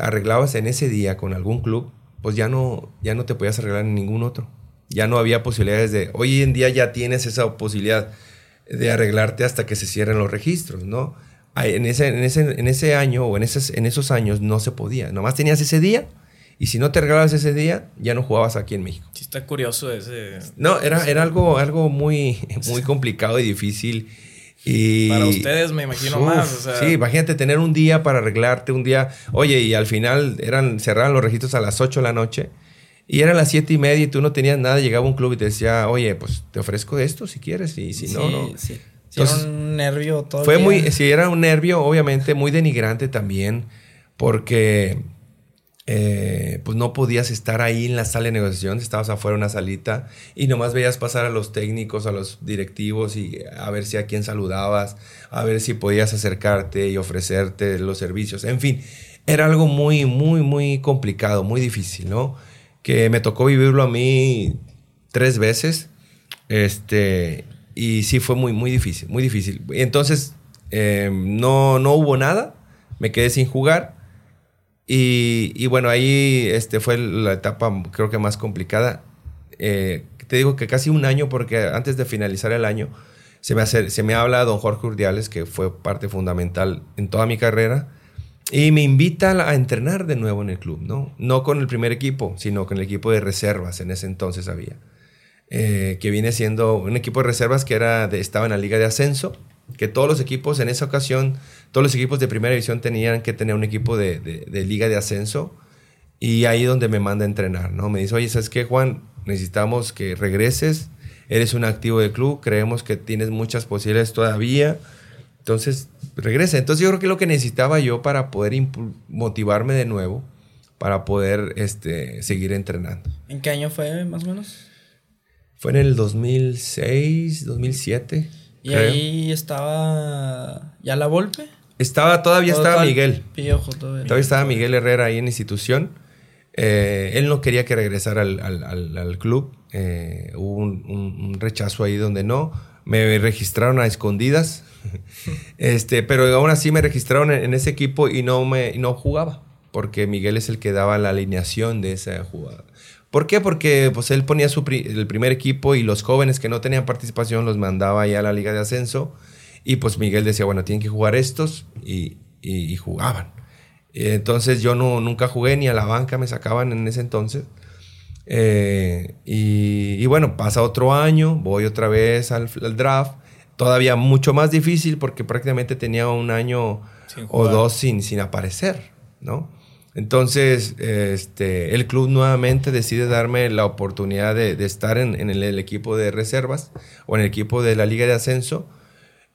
arreglabas en ese día con algún club, pues ya no, ya no te podías arreglar en ningún otro ya no había posibilidades de, hoy en día ya tienes esa posibilidad de arreglarte hasta que se cierren los registros, ¿no? En ese, en ese, en ese año o en esos, en esos años no se podía, nomás tenías ese día y si no te arreglabas ese día, ya no jugabas aquí en México. Sí, está curioso ese... No, era, era algo, algo muy, (laughs) muy complicado y difícil. Y, para ustedes me imagino más. Sí, imagínate tener un día para arreglarte, un día, oye, y al final eran, cerraban los registros a las 8 de la noche y eran las siete y media y tú no tenías nada, llegaba un club y te decía, oye, pues te ofrezco esto si quieres y si no, no. Sí. Era un nervio todo. Fue muy, si era un nervio, obviamente, muy denigrante también, porque eh, pues no podías estar ahí en la sala de negociación, estabas afuera en una salita y nomás veías pasar a los técnicos, a los directivos y a ver si a quién saludabas, a ver si podías acercarte y ofrecerte los servicios. En fin, era algo muy, muy, muy complicado, muy difícil, ¿no? que me tocó vivirlo a mí tres veces. Este, y sí fue muy, muy difícil, muy difícil. Entonces, em, no, no hubo nada, me quedé sin jugar. Y, bueno, ahí este, fue la etapa creo que más complicada. Eh, te digo que casi un año, porque antes de finalizar el año, se me, se me habla don Jorge Urdiales, que fue parte fundamental en toda mi carrera, y me invita a entrenar de nuevo en el club, ¿no? No con el primer equipo, sino con el equipo de reservas, en ese entonces había. Eh, que viene siendo un equipo de reservas que era estaba en la liga de ascenso, que todos los equipos en esa ocasión, todos los equipos de primera división tenían que tener un equipo de, de liga de ascenso, y ahí donde me manda a entrenar, ¿no? Me dice, oye, ¿sabes qué, Juan? Necesitamos que regreses, eres un activo del club, creemos que tienes muchas posibilidades todavía, entonces regresa. Entonces yo creo que lo que necesitaba yo para poder motivarme de nuevo, para poder este, seguir entrenando. ¿En qué año fue más o menos? Fue en el 2006, 2007. ¿Y ahí estaba ya la Volpe? Estaba, todavía estaba Miguel. todavía. todavía estaba Miguel Herrera ahí en institución. Eh, él no quería que regresara al, club. Eh, hubo un, rechazo ahí donde no. Me registraron a escondidas. (laughs) este, pero aún así me registraron en, ese equipo y no, me, no jugaba. Porque Miguel es el que daba la alineación de esa jugada. ¿Por qué? Porque pues, él ponía su el primer equipo y los jóvenes que no tenían participación los mandaba ya a la liga de ascenso. Y pues Miguel decía, bueno, tienen que jugar estos y, y jugaban. Entonces yo no, nunca jugué ni a la banca, me sacaban en ese entonces. Eh, y, bueno, pasa otro año, voy otra vez al, draft. Todavía mucho más difícil porque prácticamente tenía un año o dos sin, sin aparecer, ¿no? Entonces, este, el club nuevamente decide darme la oportunidad de, estar en, el, equipo de reservas o en el equipo de la Liga de Ascenso.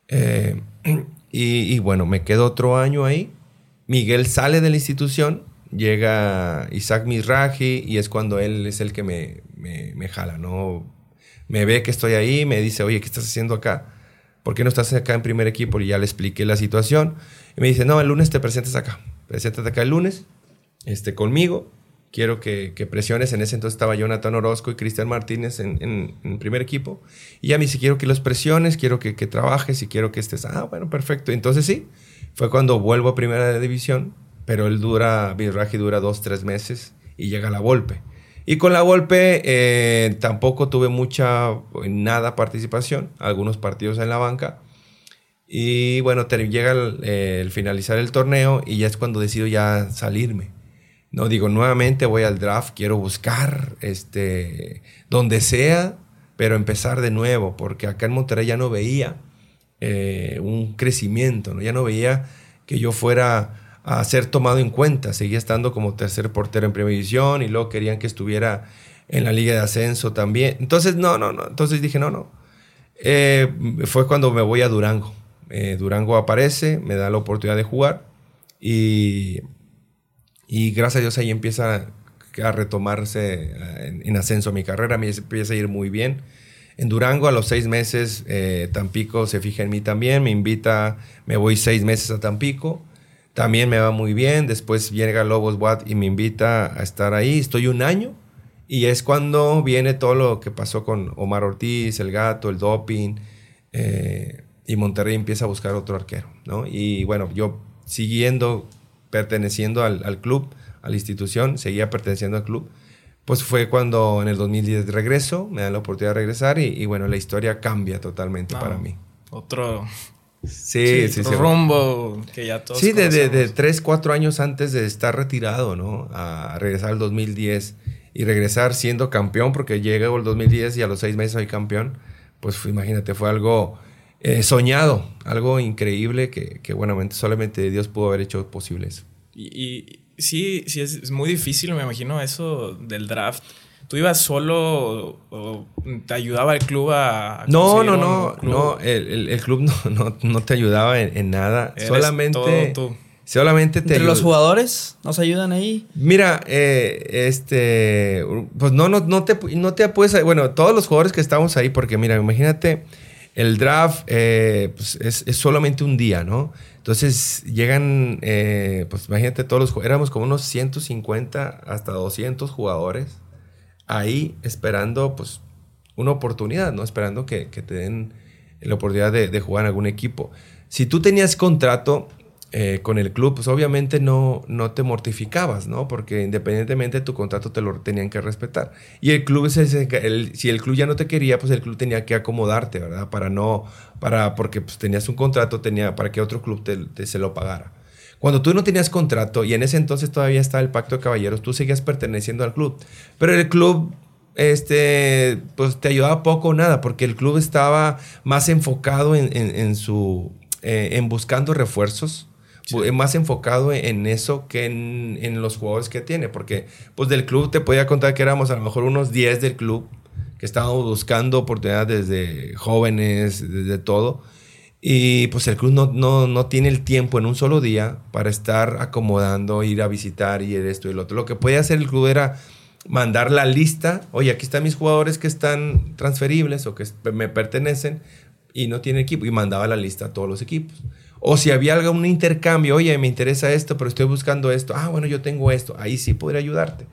Eh, (clears throat) y, bueno, me quedo otro año ahí. Miguel sale de la institución, llega Isaac Mizrahi y es cuando él es el que me, me, jala, ¿no? Me ve que estoy ahí, me dice, oye, ¿qué estás haciendo acá? ¿Por qué no estás acá en primer equipo? Y ya le expliqué la situación. Y me dice, no, el lunes te presentas acá. Preséntate acá el lunes, este, conmigo. Quiero que, presiones. En ese entonces estaba Jonathan Orozco y Cristian Martínez en, en, primer equipo. Y ya me dice, quiero que los presiones, quiero que, que trabajes y quiero que estés. Ah, bueno, perfecto. Entonces sí, fue cuando vuelvo a primera división, pero él dura, Birraji dura dos, tres meses y llega la Volpe. Y con la Volpe eh, tampoco tuve mucha, nada participación, algunos partidos en la banca. Y bueno, llega el, finalizar el torneo y ya es cuando decido ya salirme. No digo, nuevamente voy al draft, quiero buscar este, donde sea, pero empezar de nuevo, porque acá en Monterrey ya no veía eh, un crecimiento, ¿no? Ya no veía que yo fuera a ser tomado en cuenta. Seguía estando como tercer portero en primera división y luego querían que estuviera en la liga de ascenso también. Entonces, no, no, no. Entonces dije, no, no. Eh, fue cuando me voy a Durango. Eh, Durango aparece, me da la oportunidad de jugar y, y gracias a Dios ahí empieza a retomarse en, en ascenso mi carrera, me empieza a ir muy bien. En Durango a los seis meses eh, Tampico se fija en mí también, me invita, me voy seis meses a Tampico, también me va muy bien, después llega Lobos Watt y me invita a estar ahí, estoy un año y es cuando viene todo lo que pasó con Omar Ortiz, el gato, el doping eh, y Monterrey empieza a buscar otro arquero, ¿no? Y bueno, yo siguiendo, perteneciendo al, al club, a la institución, seguía perteneciendo al club pues fue cuando en el 2010 regreso, me dan la oportunidad de regresar y, bueno, la historia cambia totalmente para mí. Otro, sí, sí, rumbo que ya todos Sí, de, de, tres, cuatro años antes de estar retirado, ¿no? A regresar al 2010 y regresar siendo campeón, porque llega el 2010 y a los seis meses soy campeón, pues imagínate, fue algo eh, soñado, algo increíble que, que buenamente solamente Dios pudo haber hecho posible eso. y sí, sí, es, muy difícil, me imagino, eso del draft. ¿Tú ibas solo o, te ayudaba el club a... no, no, no, no, el, el, club no, no, te ayudaba en, nada. solamente... Solamente te ¿Entre los jugadores nos ayudan ahí? Mira, eh, este, pues no, no, no te, no te puedes, bueno, todos los jugadores que estamos ahí, porque mira, imagínate, el draft eh, pues es, solamente un día, ¿no? Entonces llegan, eh, pues imagínate todos los, éramos como unos 150 hasta 200 jugadores ahí esperando pues una oportunidad, ¿no? Esperando que, te den la oportunidad de, jugar en algún equipo. Si tú tenías contrato, eh, con el club, pues obviamente no, no te mortificabas, ¿no? Porque independientemente de tu contrato te lo tenían que respetar. Y el club, es el, si el club ya no te quería, pues el club tenía que acomodarte, ¿verdad? Para no, para, porque pues tenías un contrato, tenía, para que otro club te, se lo pagara. Cuando tú no tenías contrato y en ese entonces todavía estaba el pacto de caballeros, tú seguías perteneciendo al club. Pero el club este, pues te ayudaba poco o nada, porque el club estaba más enfocado en, en, su, eh, en buscando refuerzos más enfocado en eso que en, los jugadores que tiene, porque pues del club te podía contar que éramos a lo mejor unos 10 del club que estábamos buscando oportunidades desde jóvenes, desde todo. Y pues el club no, no, no, tiene el tiempo en un solo día para estar acomodando, ir a visitar y esto y lo otro. Lo que podía hacer el club era mandar la lista, oye, aquí están mis jugadores que están transferibles o que me pertenecen y no tienen equipo. Y mandaba la lista a todos los equipos. O si había algún intercambio, oye, me interesa esto, pero estoy buscando esto. Ah, bueno, yo tengo esto. Ahí sí podría ayudarte.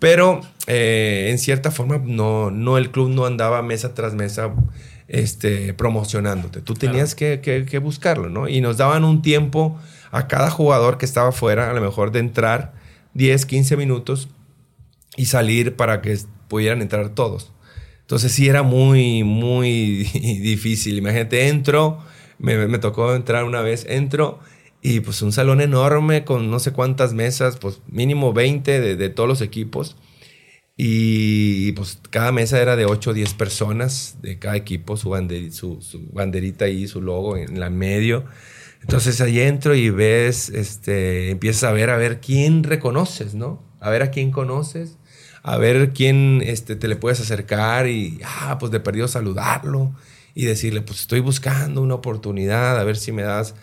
Pero eh, en cierta forma, no, no, el club no andaba mesa tras mesa este, promocionándote. Tú tenías que, que, buscarlo, ¿no? Y nos daban un tiempo a cada jugador que estaba fuera, a lo mejor de entrar 10, 15 minutos y salir para que pudieran entrar todos. Entonces sí era muy, muy (laughs) difícil. Imagínate, entro me, tocó entrar una vez, entro y pues un salón enorme con no sé cuántas mesas, pues mínimo 20 de, todos los equipos. Y pues cada mesa era de 8 o 10 personas de cada equipo, su, banderita ahí, su logo en la medio. Entonces ahí entro y ves, este, empiezas a ver a ver quién reconoces, ¿no? A ver a quién conoces, a ver quién este, te le puedes acercar y, ah, pues de perdido saludarlo y decirle, pues estoy buscando una oportunidad, a ver si me das.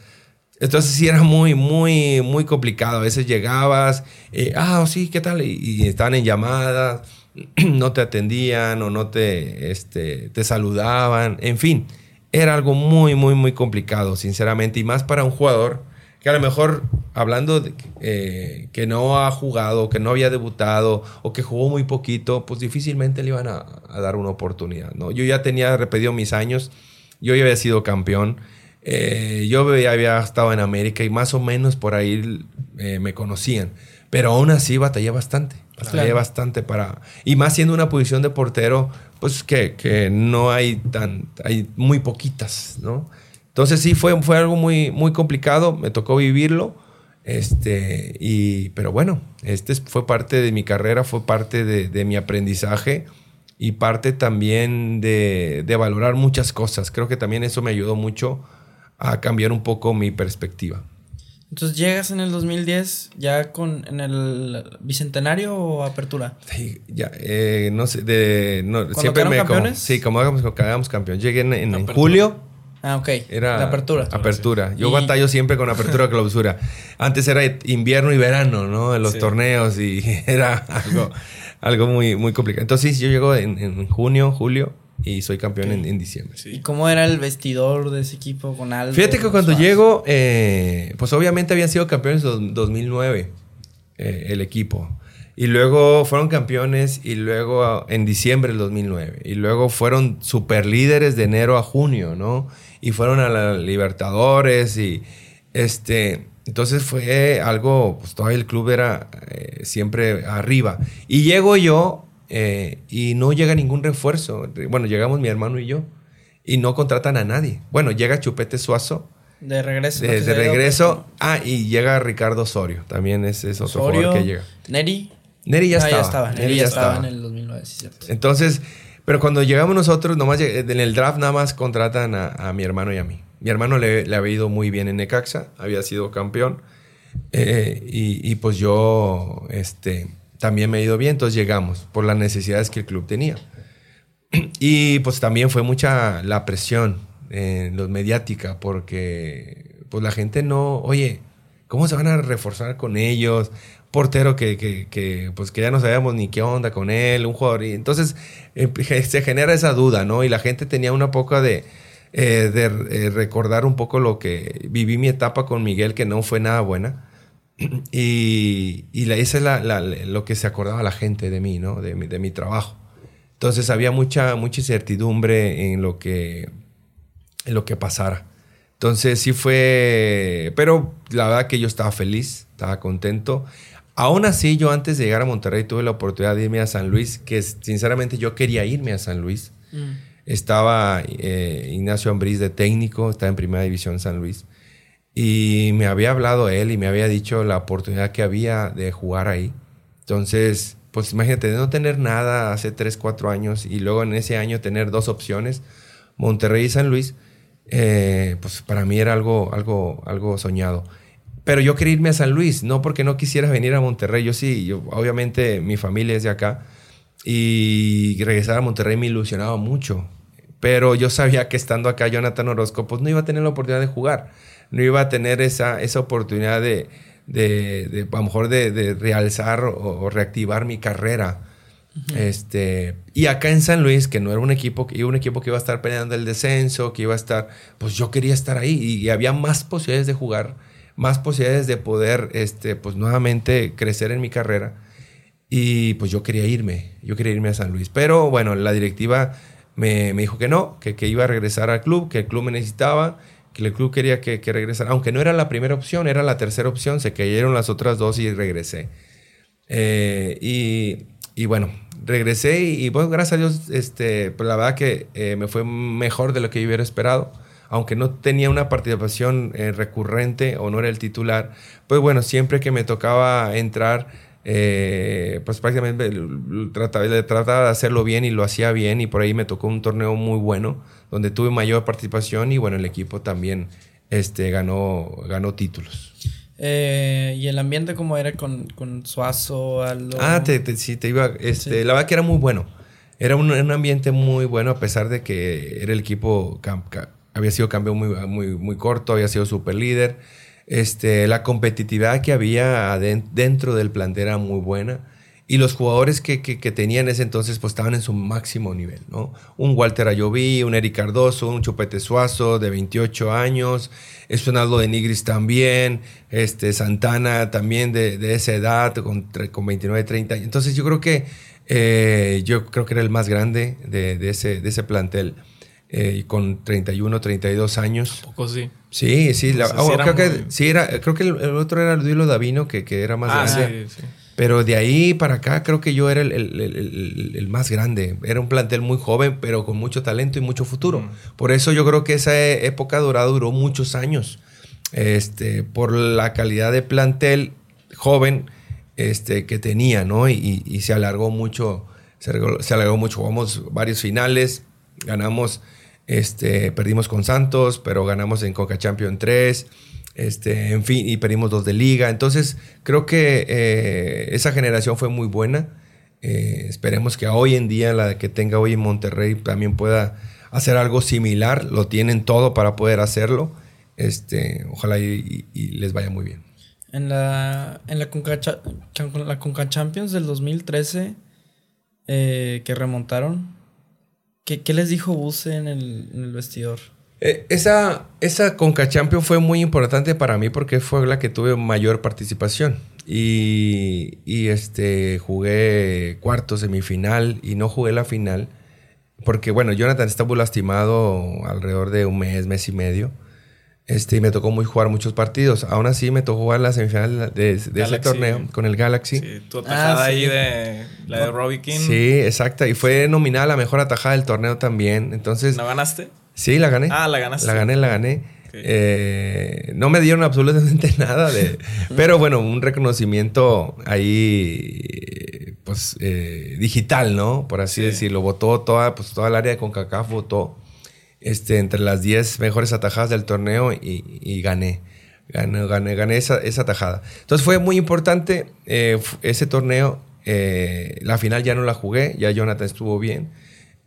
Entonces sí era muy, muy, muy complicado. A veces llegabas, eh, ah, sí, ¿qué tal? Y, estaban en llamadas, (clears throat) no te atendían o no te, este, te saludaban. En fin, era algo muy, muy, muy complicado, sinceramente. Y más para un jugador que a lo mejor hablando de eh, que no ha jugado, que no había debutado o que jugó muy poquito, pues difícilmente le iban a, dar una oportunidad. ¿no? Yo ya tenía repetido mis años, yo ya había sido campeón, eh, yo ya había estado en América y más o menos por ahí eh, me conocían, pero aún así batallé bastante. Batallé bastante para... Y más siendo una posición de portero, pues que, que no hay tan... Hay muy poquitas, ¿no? Entonces sí, fue, fue algo muy, muy complicado, me tocó vivirlo. Este, y, pero bueno, este fue parte de mi carrera, fue parte de, mi aprendizaje y parte también de, valorar muchas cosas. Creo que también eso me ayudó mucho a cambiar un poco mi perspectiva. Entonces llegas en el 2010 ya con en el bicentenario o apertura. Sí, ya eh, no sé de no, siempre me campeones? sí, como hagamos, hagamos campeón. Llegué en, en julio Ah, ok. Era la apertura. Apertura. Yo batallo siempre con apertura clausura. Antes era invierno y verano, ¿no? En los torneos y (laughs) era algo, algo muy, muy complicado. Entonces yo llego en, junio, julio y soy campeón en, diciembre. ¿Y cómo era el vestidor de ese equipo con Aldo? Fíjate que cuando llego, eh, pues obviamente habían sido campeones en 2009 eh, el equipo. Y luego fueron campeones y luego en diciembre del 2009. Y luego fueron super líderes de enero a junio, ¿no? Y fueron a la Libertadores y este, entonces fue algo, pues todavía el club era eh, siempre arriba. Y llego yo eh, y no llega ningún refuerzo. Bueno, llegamos mi hermano y yo y no contratan a nadie. Bueno, llega Chupete Suazo. De regreso. De, regreso. Ah, y llega Ricardo Osorio. También es, es otro jugador que llega. Neri. Neri ya, ah, estaba. ya estaba. Neri, ya, estaba. en el 2009, sí, cierto. Entonces, pero cuando llegamos nosotros, nomás en el draft nada más contratan a, mi hermano y a mí. Mi hermano le, le, había ido muy bien en Necaxa, había sido campeón. Eh, y, pues yo este, también me he ido bien, entonces llegamos por las necesidades que el club tenía. Y pues también fue mucha la presión en los mediática, porque pues la gente no, oye, ¿cómo se van a reforzar con ellos? Portero que, que, pues que ya no sabíamos ni qué onda con él, un jugador. Y entonces eh, se genera esa duda, ¿no? Y la gente tenía una poca de, eh, de eh, recordar un poco lo que viví mi etapa con Miguel, que no fue nada buena. (clears throat) Y, y la, esa es lo que se acordaba la gente de mí, ¿no? De, de mi trabajo. Entonces había mucha, mucha incertidumbre en lo que, en lo que pasara. Entonces sí fue, pero la verdad que yo estaba feliz, estaba contento. Aún así, yo antes de llegar a Monterrey tuve la oportunidad de irme a San Luis, que sinceramente yo quería irme a San Luis. Mm. Estaba eh, Ignacio Ambriz de técnico, estaba en primera división San Luis. Y me había hablado él y me había dicho la oportunidad que había de jugar ahí. Entonces, pues imagínate, de no tener nada hace 3, 4 años y luego en ese año tener dos opciones, Monterrey y San Luis, eh, pues para mí era algo, algo, algo soñado. Pero yo quería irme a San Luis, no porque no quisiera venir a Monterrey. Yo sí, yo, obviamente mi familia es de acá. Y regresar a Monterrey me ilusionaba mucho. Pero yo sabía que estando acá Jonathan Orozco, pues no iba a tener la oportunidad de jugar. No iba a tener esa, esa oportunidad de, de, a lo mejor de, realzar o, reactivar mi carrera. Este, y acá en San Luis, que no era un equipo, que un equipo que iba a estar peleando el descenso, que iba a estar, pues yo quería estar ahí y había más posibilidades de jugar más posibilidades de poder, este, pues nuevamente crecer en mi carrera. Y pues yo quería irme, yo quería irme a San Luis. Pero bueno, la directiva me, dijo que no, que, que, iba a regresar al club, que el club me necesitaba, que el club quería que, que, regresara. Aunque no era la primera opción, era la tercera opción, se cayeron las otras dos y regresé. Eh, y, y, bueno, regresé y, pues gracias a Dios, este, pues la verdad que eh, me fue mejor de lo que yo hubiera esperado aunque no tenía una participación eh, recurrente o no era el titular, pues bueno, siempre que me tocaba entrar, eh, pues prácticamente trataba, trataba de hacerlo bien y lo hacía bien y por ahí me tocó un torneo muy bueno donde tuve mayor participación y bueno, el equipo también este, ganó, ganó títulos. Eh, ¿Y el ambiente cómo era con, con Suazo? Aldo? Ah, sí, te iba. Este, La verdad que era muy bueno. Era un, un, ambiente muy bueno a pesar de que era el equipo había sido cambio muy, muy, muy corto, había sido super líder. Este, la competitividad que había dentro del plantel era muy buena. Y los jugadores que, que, tenían en ese entonces pues estaban en su máximo nivel, ¿no? Un Walter Ayoví, un Eric Cardoso, un Chupete Suazo de 28 años, Espenaldo de Nigris también, este, Santana también de, de esa edad, con, con 29, 30. Entonces yo creo que, eh, yo creo que era el más grande de, de, ese, de ese plantel. Eh, con 31, 32 años. poco sí. Sí, sí. Oh, creo, que, sí era, creo que el, otro era Duilo Davino, que, que era más ah, grande. Sí, sí. Pero de ahí para acá creo que yo era el, el, el, más grande. Era un plantel muy joven, pero con mucho talento y mucho futuro. Mm. Por eso yo creo que esa época dorada duró muchos años. Este, por la calidad de plantel joven este, que tenía, ¿no? Y, y se alargó mucho, se, se alargó mucho. Jugamos varios finales, ganamos este, perdimos con Santos, pero ganamos en Coca Champion 3. Este, en fin, y perdimos dos de liga. Entonces, creo que eh, esa generación fue muy buena. Eh, esperemos que hoy en día, la que tenga hoy en Monterrey, también pueda hacer algo similar. Lo tienen todo para poder hacerlo. Este, ojalá y, les vaya muy bien. En la, en la, Conca, la Conca Champions del 2013, eh, que remontaron, ¿Qué, les dijo Buse en el, vestidor? Eh, esa, esa Conca Champions fue muy importante para mí porque fue la que tuve mayor participación. Y, y, este, jugué cuarto, semifinal y no jugué la final. Porque, bueno, Jonathan estuvo lastimado alrededor de un mes, mes y medio. Este, y me tocó muy jugar muchos partidos. Aún así, me tocó jugar la semifinal de, ese torneo con el Galaxy. Sí, tu atajada ah, ahí de la de Robbie King. Sí, exacta. Y fue nominada la mejor atajada del torneo también. Entonces. ¿No ganaste? Sí, la gané. Ah, la ganaste. La gané, la gané. Eh, no me dieron absolutamente (laughs) nada de. pero bueno, un reconocimiento ahí, pues, eh, digital, ¿no? Por así decirlo. Votó toda, pues, toda el área de CONCACAF, votó este, entre las 10 mejores atajadas del torneo y, gané. Gané, gané, gané esa, esa, tajada. Entonces fue muy importante eh, ese torneo. Eh, la final ya no la jugué, ya Jonathan estuvo bien.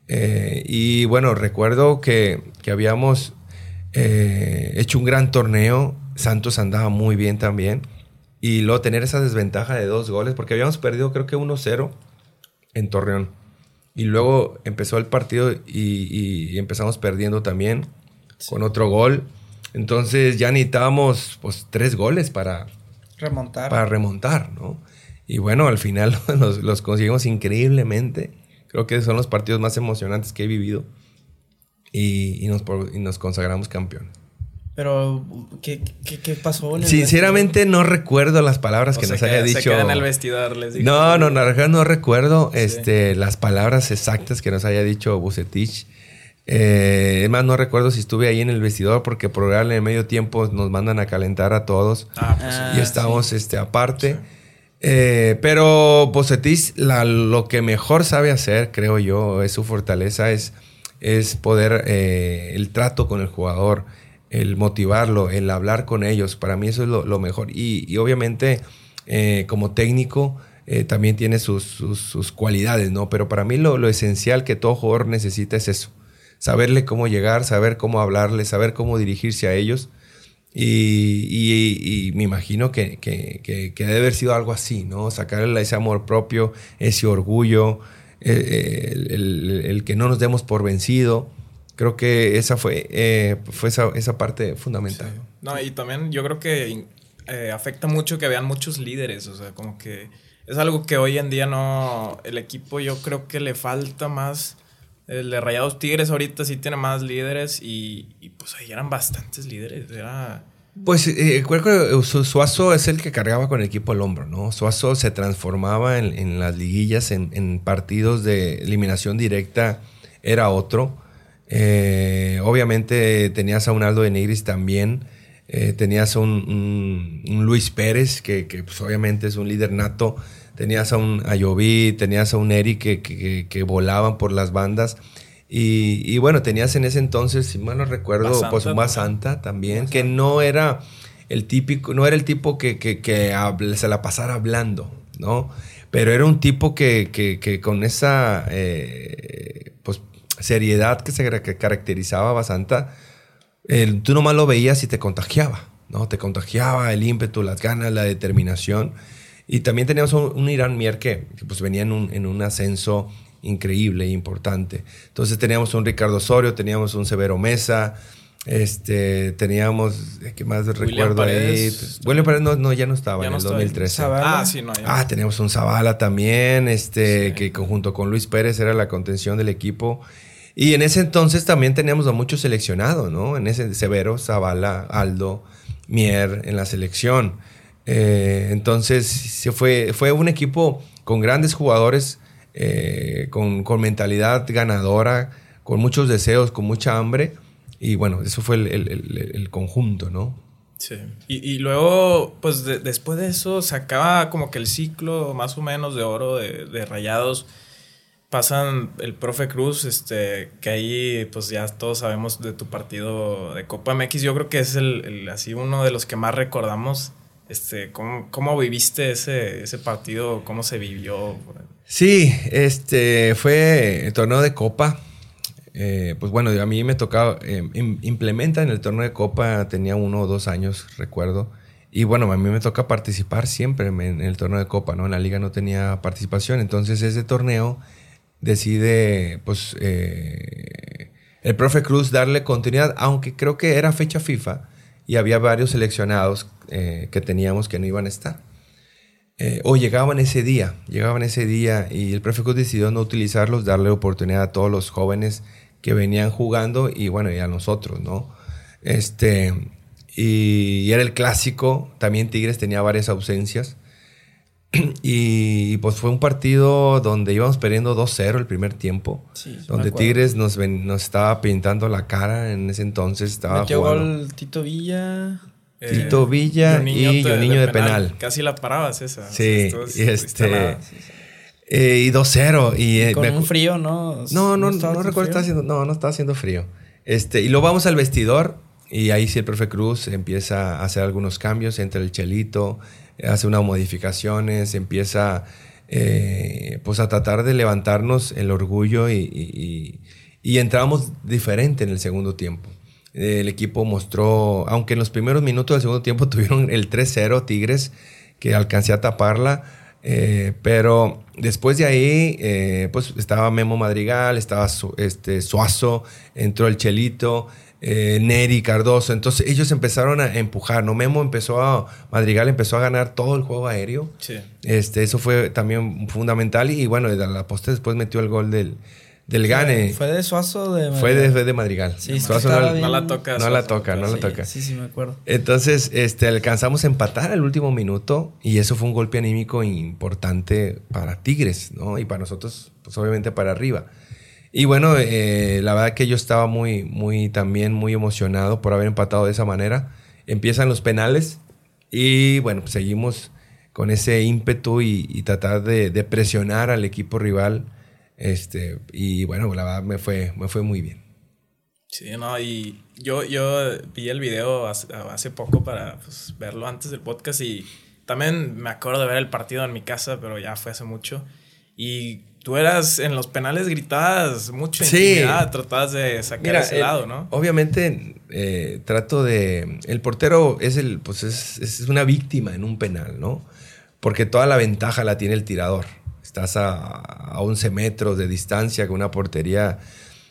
Eh, y bueno, recuerdo que, que habíamos hecho un gran torneo. Santos andaba muy bien también. Y luego tener esa desventaja de dos goles, porque habíamos perdido creo que 1-0 en Torreón. Y luego empezó el partido y, empezamos perdiendo también con otro gol. Entonces ya necesitábamos pues tres goles para remontar. Para remontar, ¿no? Y bueno, al final (laughs) los, conseguimos increíblemente. Creo que son los partidos más emocionantes que he vivido. Y, nos, y nos consagramos campeón. Pero, ¿qué, qué, qué pasó? En el Sinceramente no recuerdo las palabras O que se nos queda- haya Se dicho. queda en el vestidor, les digo. No, no, verdad no recuerdo este, las palabras exactas que nos haya dicho Bucetich. Eh, es más, no recuerdo si estuve ahí en el vestidor porque por en el medio tiempo nos mandan a calentar a todos Ah, pues sí. Ah, y estamos este, aparte. Eh, pero Bucetich la- lo que mejor sabe hacer, creo yo, es su fortaleza, es, es poder eh, el trato con el jugador, el motivarlo, el hablar con ellos. Para mí eso es lo, lo mejor. Y, y obviamente eh, como técnico eh, también tiene sus, sus- sus cualidades, ¿no? Pero para mí lo, lo esencial que todo jugador necesita es eso. Saberle cómo llegar, saber cómo hablarle, saber cómo dirigirse a ellos. Y, y- y me imagino que, que- que- que debe haber sido algo así, ¿no? Sacarle ese amor propio, ese orgullo, eh, el, el- el que no nos demos por vencido. Creo que esa fue, eh, fue esa, esa parte fundamental. No, y también yo creo que eh, afecta mucho que vean muchos líderes, o sea, como que es algo que hoy en día no, el equipo yo creo que le falta más, el de Rayados Tigres ahorita sí tiene más líderes y, y, pues ahí eran bastantes líderes, era... Pues eh, Suazo es el que cargaba con el equipo al hombro, ¿no? Suazo se transformaba en, en las liguillas, en, en partidos de eliminación directa, era otro. Eh, obviamente tenías a un Aldo de Negris también, eh, tenías a un, un- un Luis Pérez, que, que, pues, obviamente es un líder nato, tenías a un Ayoví, tenías a un Eric que, que- volaban por las bandas. Y, y bueno, tenías en ese entonces, si mal no recuerdo, pues un también. Basanta también, que no era el típico, no era el tipo que, que- se la pasara hablando, ¿no? Pero era un tipo que, que- con esa eh, seriedad que se que caracterizaba a Basanta, el- tú nomás lo veías y te contagiaba, ¿no? Te contagiaba el ímpetu, las ganas, la determinación. Y también teníamos un, un Irán Mier que, que, pues venía en un, en un ascenso increíble e importante. Entonces teníamos un Ricardo Osorio, teníamos un Severo Mesa, este, teníamos, ¿qué más recuerdo Paredes. ahí? William Paredes no, no, ya no estaba Ya en no el estaba ahí. 2013. Zavala. Ah, sí, no, ya. Ah, teníamos un Zavala también, este, Sí. que conjunto con Luis Pérez era la contención del equipo. Y en ese entonces también teníamos a muchos seleccionados, ¿no? En ese Severo, Zavala, Aldo, Mier en la selección. Eh, entonces se fue, fue un equipo con grandes jugadores, eh, con, con mentalidad ganadora, con muchos deseos, con mucha hambre. Y bueno, eso fue el, el- conjunto, ¿no? Sí. Y, luego, pues de- después de eso, se acaba como que el ciclo más o menos de oro de rayados. Pasan el profe Cruz, este, que ahí pues ya todos sabemos de tu partido de Copa MX. Yo creo que es el, el- así uno de los que más recordamos. Este, ¿cómo, cómo viviste ese, ese partido? ¿Cómo se vivió? Sí, este fue el torneo de Copa. Eh, pues bueno, a mí me tocaba, eh, im- implementa en el torneo de Copa, tenía uno o dos años, recuerdo. Y bueno, a mí me toca participar siempre en el torneo de Copa, ¿no? En la liga no tenía participación. Entonces ese torneo decide, pues, eh, el profe Cruz darle continuidad, aunque creo que era fecha FIFA y había varios seleccionados eh, que teníamos que no iban a estar. Eh, o llegaban ese día, llegaban ese día y el profe Cruz decidió no utilizarlos, darle oportunidad a todos los jóvenes que venían jugando y bueno, y a nosotros, ¿no? Este, y, y era el clásico, también Tigres tenía varias ausencias. (clears throat) Y pues fue un partido donde íbamos perdiendo 2-0 el primer tiempo. Sí, donde. Tigres nos, ven- nos estaba pintando la cara en ese entonces. Estaba Metió jugando. gol Tito Villa. Tito Villa y Juninho de penal. Casi la parabas esa. Sí, O sea, y este-. Sí, sí. Eh, y 2-0. Y, eh, Con me un frío, ¿no? No, no, no, estaba tan recuerdo, estaba haciendo, no, no estaba haciendo frío. Este, y luego vamos al vestidor y ahí sí el profe Cruz empieza a hacer algunos cambios, entra el Chelito, hace unas modificaciones, empieza eh, pues a tratar de levantarnos el orgullo y, y, entramos diferente en el segundo tiempo. El equipo mostró, aunque en los primeros minutos del segundo tiempo (laughs) tuvieron el 3-0 Tigres, que alcancé a taparla, eh, pero después de ahí, eh, pues estaba Memo Madrigal, estaba este, Suazo, entró el Chelito, eh, Neri, Cardoso. Entonces ellos empezaron a empujar, ¿no? Memo empezó a, Madrigal empezó a ganar todo el juego aéreo. Sí. Este, eso fue también fundamental y bueno, a la poste después metió el gol del, del Gane. ¿Fue de Suazo de Fue de, fue de Madrigal. Sí, Suazo no, bien. No la toca. no la toca, no la toca. Sí, sí, me acuerdo. Entonces, este, alcanzamos a empatar al último minuto y eso fue un golpe anímico importante para Tigres, ¿no? Y para nosotros, pues obviamente para arriba. Y bueno, eh, la verdad que yo estaba muy, muy, también muy emocionado por haber empatado de esa manera. Empiezan los penales y bueno, pues seguimos con ese ímpetu y, y tratar de, de presionar al equipo rival. Este, y bueno, la verdad me fue, me fue muy bien. Sí, no, y yo, yo vi el video hace, hace poco para pues, verlo antes del podcast y también me acuerdo de ver el partido en mi casa, pero ya fue hace mucho. Y tú eras en los penales gritabas mucho Sí. tratabas de sacar Mira, ese el- lado, ¿no? Obviamente eh, trato de. El portero es el, pues es, es una víctima en un penal, ¿no? Porque toda la ventaja la tiene el tirador. Estás a, a 11 metros de distancia con una portería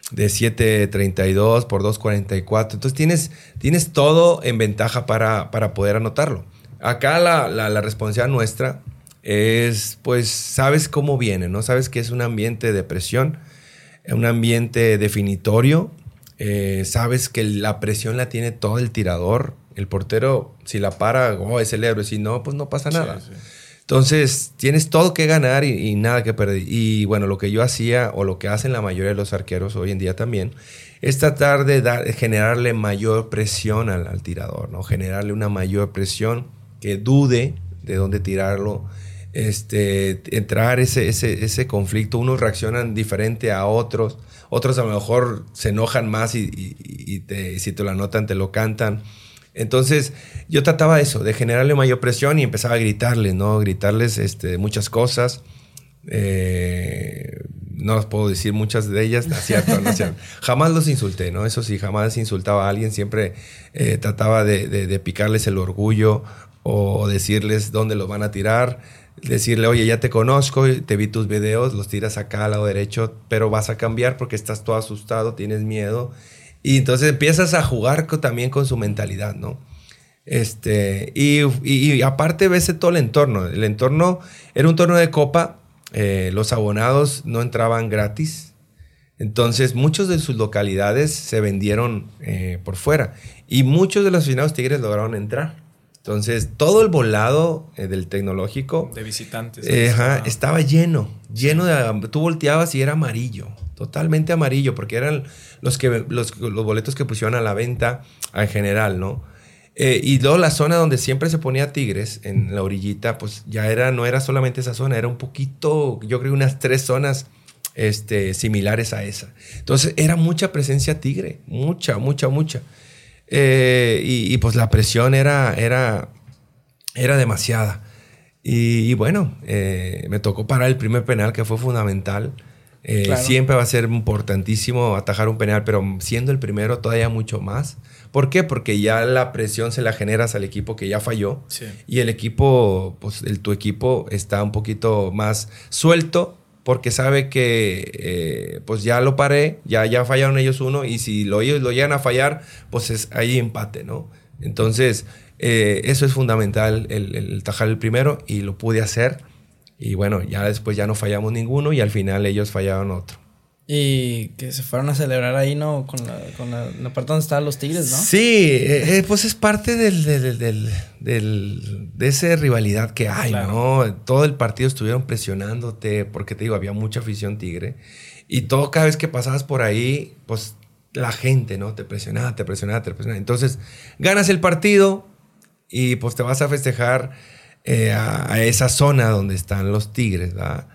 de 7.32 por 2.44. Entonces tienes, tienes todo en ventaja para, para poder anotarlo. Acá la, la, la responsabilidad nuestra es, pues, sabes cómo viene, ¿no? Sabes que es un ambiente de presión, un ambiente definitorio. eh, sabes que la presión la tiene todo el tirador. El portero, si la para, oh, es el héroe. Si no, pues no pasa nada. Sí, sí. Entonces, tienes todo que ganar y, y nada que perder. Y bueno, lo que yo hacía, o lo que hacen la mayoría de los arqueros hoy en día también, es tratar de dar, generarle mayor presión al, al tirador, ¿no? Generarle una mayor presión que dude de dónde tirarlo. Este, entrar ese, ese, ese conflicto. Unos reaccionan diferente a otros. Otros a lo mejor se enojan más y, y- y te- y si te lo anotan, te lo cantan. Entonces, yo trataba eso, de generarle mayor presión y empezaba a gritarles, ¿no? Gritarles este, muchas cosas. Eh, no las puedo decir muchas de ellas, no es cierto, no es cierto. (laughs) Jamás los insulté, ¿no? Eso sí, jamás insultaba a alguien, siempre eh, trataba de, de- de picarles el orgullo o decirles dónde los van a tirar. Decirle, oye, ya te conozco, te vi tus videos, los tiras acá al lado derecho, pero vas a cambiar porque estás todo asustado, tienes miedo. Y entonces empiezas a jugar también con su mentalidad, ¿no? Este, y, y- y aparte ves todo el entorno. El entorno era un torneo de copa, eh, los abonados no entraban gratis. Entonces, muchos de sus localidades se vendieron eh, por fuera. Y muchos de los aficionados tigres lograron entrar. Entonces, todo el volado eh, del tecnológico De visitantes. eh, ajá, Ah. estaba lleno, lleno de... Tú volteabas y era amarillo, totalmente amarillo, porque eran los, que, los, los boletos que pusieron a la venta en general, ¿no? Eh, y luego la zona donde siempre se ponía Tigres, en la orillita, pues ya era, no era solamente esa zona, era un poquito, yo creo unas tres zonas este, similares a esa. Entonces era mucha presencia tigre, mucha, mucha, mucha. Eh, y, y, pues la presión era, era, era demasiada. Y, y bueno, eh, me tocó parar el primer penal que fue fundamental. Eh, Claro. Siempre va a ser importantísimo atajar un penal, pero siendo el primero todavía mucho más. ¿Por qué? Porque ya la presión se la generas al equipo que ya falló. Sí. Y el equipo, pues el, tu equipo está un poquito más suelto porque sabe que eh, pues ya lo paré, ya, ya fallaron ellos uno y si lo, ellos lo llegan a fallar, pues es ahí empate, ¿no? Entonces, eh, eso es fundamental, el, el tajar el primero y lo pude hacer. Y bueno, ya después ya no fallamos ninguno y al final ellos fallaron otro. Y que se fueron a celebrar ahí, ¿no? Con la, con la, la parte donde estaban los tigres, ¿no? Sí, eh, eh, pues es parte del, del- del- del- de esa rivalidad que hay, Claro. ¿no? Todo el partido estuvieron presionándote, porque te digo, había mucha afición tigre. Y todo, cada vez que pasabas por ahí, pues la gente, ¿no? Te presionaba, te presionaba, te presionaba. Entonces, ganas el partido y pues te vas a festejar eh, a, a esa zona donde están los tigres, ¿verdad?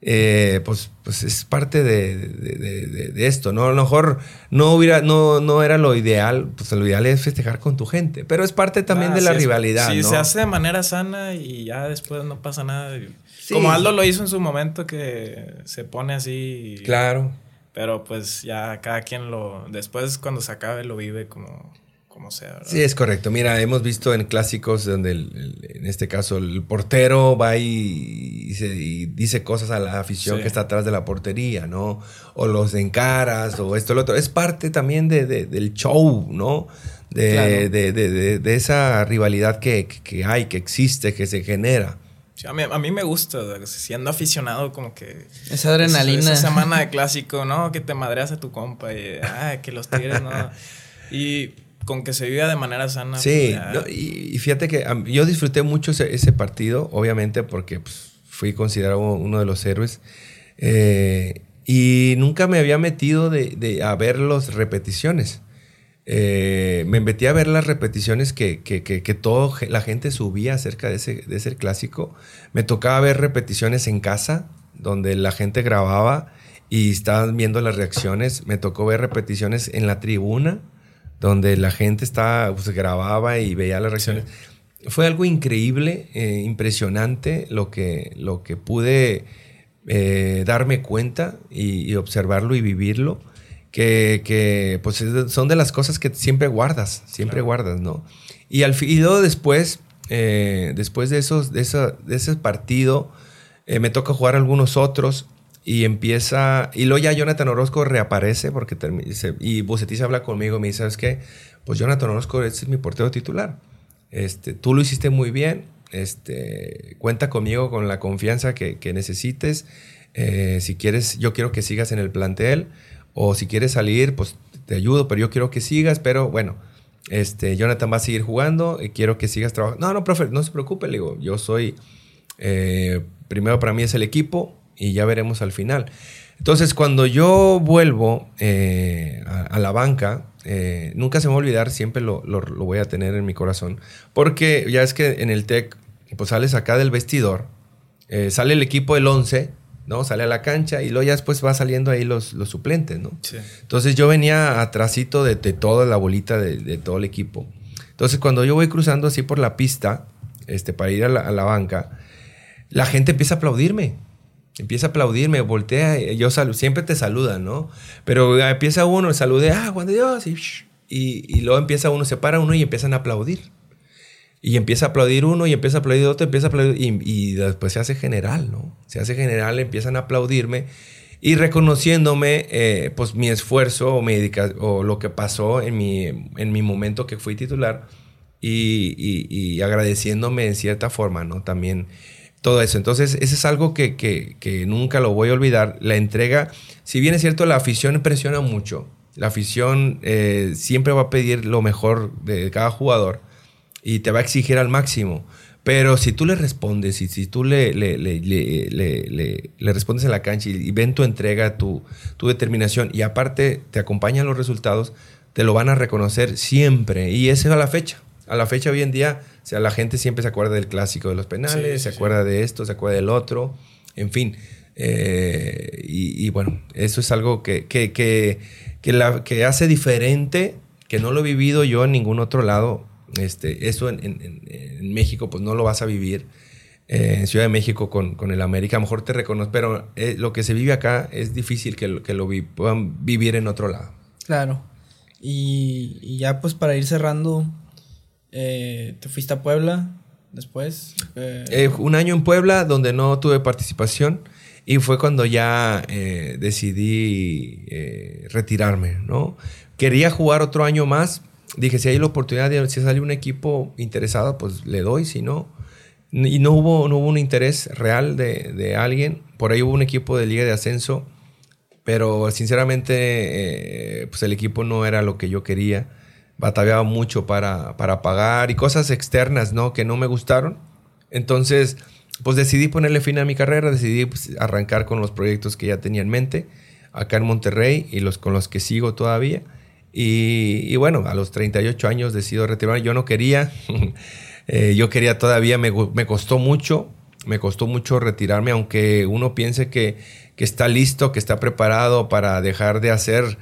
Eh, pues, pues es parte de, de- de- de- de esto, ¿no? A lo mejor no hubiera, no, no era lo ideal, pues lo ideal es festejar con tu gente, pero es parte también Ah, de la es- rivalidad, Sí, ¿no? se hace de manera sana y ya después no pasa nada. Sí. Como Aldo lo hizo en su momento que se pone así. Claro. Pero pues ya cada quien lo. Después cuando se acabe lo vive como, como sea. ¿verdad? Sí, es correcto. Mira, hemos visto en clásicos donde el- el- en este caso el portero va y, y se- y dice cosas a la afición Sí. que está atrás de la portería, ¿no? O los encaras o esto, lo otro. Es parte también de, de- del show, ¿no? De, Claro. de- de- de- de esa rivalidad que, que hay, que existe, que se genera. Sí, a, mí, a mí me gusta, siendo aficionado, como que. Esa adrenalina. Esa, semana de clásico, ¿no? Que te madreas a tu compa y. Ah, que los tigres, ¿no? (laughs) Y con que se viva de manera sana. Sí, pues, y, fíjate que yo disfruté mucho ese, partido, obviamente, porque pues, fui considerado uno de los héroes. Eh, y nunca me había metido de, de a ver las repeticiones. Eh, me metí a ver las repeticiones que, que, que, todo la gente subía acerca de ese, de ese clásico. Me tocaba ver repeticiones en casa, donde la gente grababa y estaban viendo las reacciones. Me tocó ver repeticiones en la tribuna, donde la gente estaba, pues, grababa y veía las reacciones. Fue algo increíble, eh, impresionante lo que, lo que pude eh, darme cuenta y, observarlo y vivirlo que, que, pues son de las cosas que siempre guardas, siempre guardas, ¿no? Y al y luego después, eh, después de, esos, de, de ese partido, me toca jugar algunos otros y empieza, y luego ya Jonathan Orozco reaparece porque y Bucetich habla conmigo y me dice, ¿sabes qué? Pues Jonathan Orozco este es mi portero titular. Este, tú lo hiciste muy bien, este, cuenta conmigo con la confianza que, que necesites. Eh, si quieres, yo quiero que sigas en el plantel. O si quieres salir, pues te ayudo, pero yo quiero que sigas. Pero bueno, este, Jonathan va a seguir jugando y quiero que sigas trabajando. No, no, profe, no se preocupe, le digo, yo soy, eh, primero para mí es el equipo y ya veremos al final. Entonces, cuando yo vuelvo eh, a, la banca, eh, nunca se me va a olvidar, siempre lo, lo, voy a tener en mi corazón, porque ya es que en el TEC, pues sales acá del vestidor, sale el equipo del 11 ¿no? Sale a la cancha y luego ya después va saliendo ahí los, los suplentes, ¿no? Entonces yo venía atrásito de, toda la bolita de, todo el equipo. Entonces cuando yo voy cruzando así por la pista, este, para ir a la, banca, la gente empieza a aplaudirme. Empieza a aplaudirme, voltea, yo siempre te saludan, ¿no? Pero empieza uno, salude, ah, Juan de Dios, y, y, luego empieza uno, se para uno y empiezan a aplaudir. Y empieza a aplaudir uno y empieza a aplaudir otro, empieza a aplaudir y, después se hace general, ¿no? Se hace general, empiezan a aplaudirme y reconociéndome eh, pues mi esfuerzo o, mi o lo que pasó en mi, en mi momento que fui titular y, y, agradeciéndome en cierta forma, ¿no? También todo eso. Entonces, eso es algo que, que, que, nunca lo voy a olvidar. La entrega, si bien es cierto, la afición impresiona mucho. La afición eh, siempre va a pedir lo mejor de cada jugador y te va a exigir al máximo. Pero si tú le respondes y si tú le, le, le, le respondes en la cancha y, ven tu entrega, tu, tu, determinación y aparte te acompañan los resultados, te lo van a reconocer siempre. Y eso es la fecha. A la fecha hoy en día, o sea, la gente siempre se acuerda del clásico de los penales, se acuerda de esto, se acuerda del otro, en fin. Eh, y, bueno, eso es algo que, que, que, que, la, que hace diferente, que no lo he vivido yo en ningún otro lado este, eso en, México pues no lo vas a vivir. Eh, en Ciudad de México con, con, el América, a lo mejor te reconoce, pero eh, lo que se vive acá es difícil que, lo, que lo puedan vivir en otro lado. Claro. Y, ya pues para ir cerrando, eh, te fuiste a Puebla después. un año en Puebla donde no tuve participación y fue cuando ya decidí retirarme, ¿no? Quería jugar otro año más, dije, si hay la oportunidad de, si sale un equipo interesado, pues le doy, si no. Y no hubo, no hubo un interés real de, de alguien. Por ahí hubo un equipo de liga de ascenso, pero sinceramente, eh, pues el equipo no era lo que yo quería. Batallaba mucho para, para pagar y cosas externas, ¿no? Que no me gustaron. Entonces, pues decidí ponerle fin a mi carrera, decidí pues, arrancar con los proyectos que ya tenía en mente acá en Monterrey y los con los que sigo todavía. Y, bueno, a los 38 años decido retirarme. Yo no quería, (laughs) eh, yo quería todavía, me, me, costó mucho, me costó mucho retirarme, aunque uno piense que, que está listo, que está preparado para dejar de hacer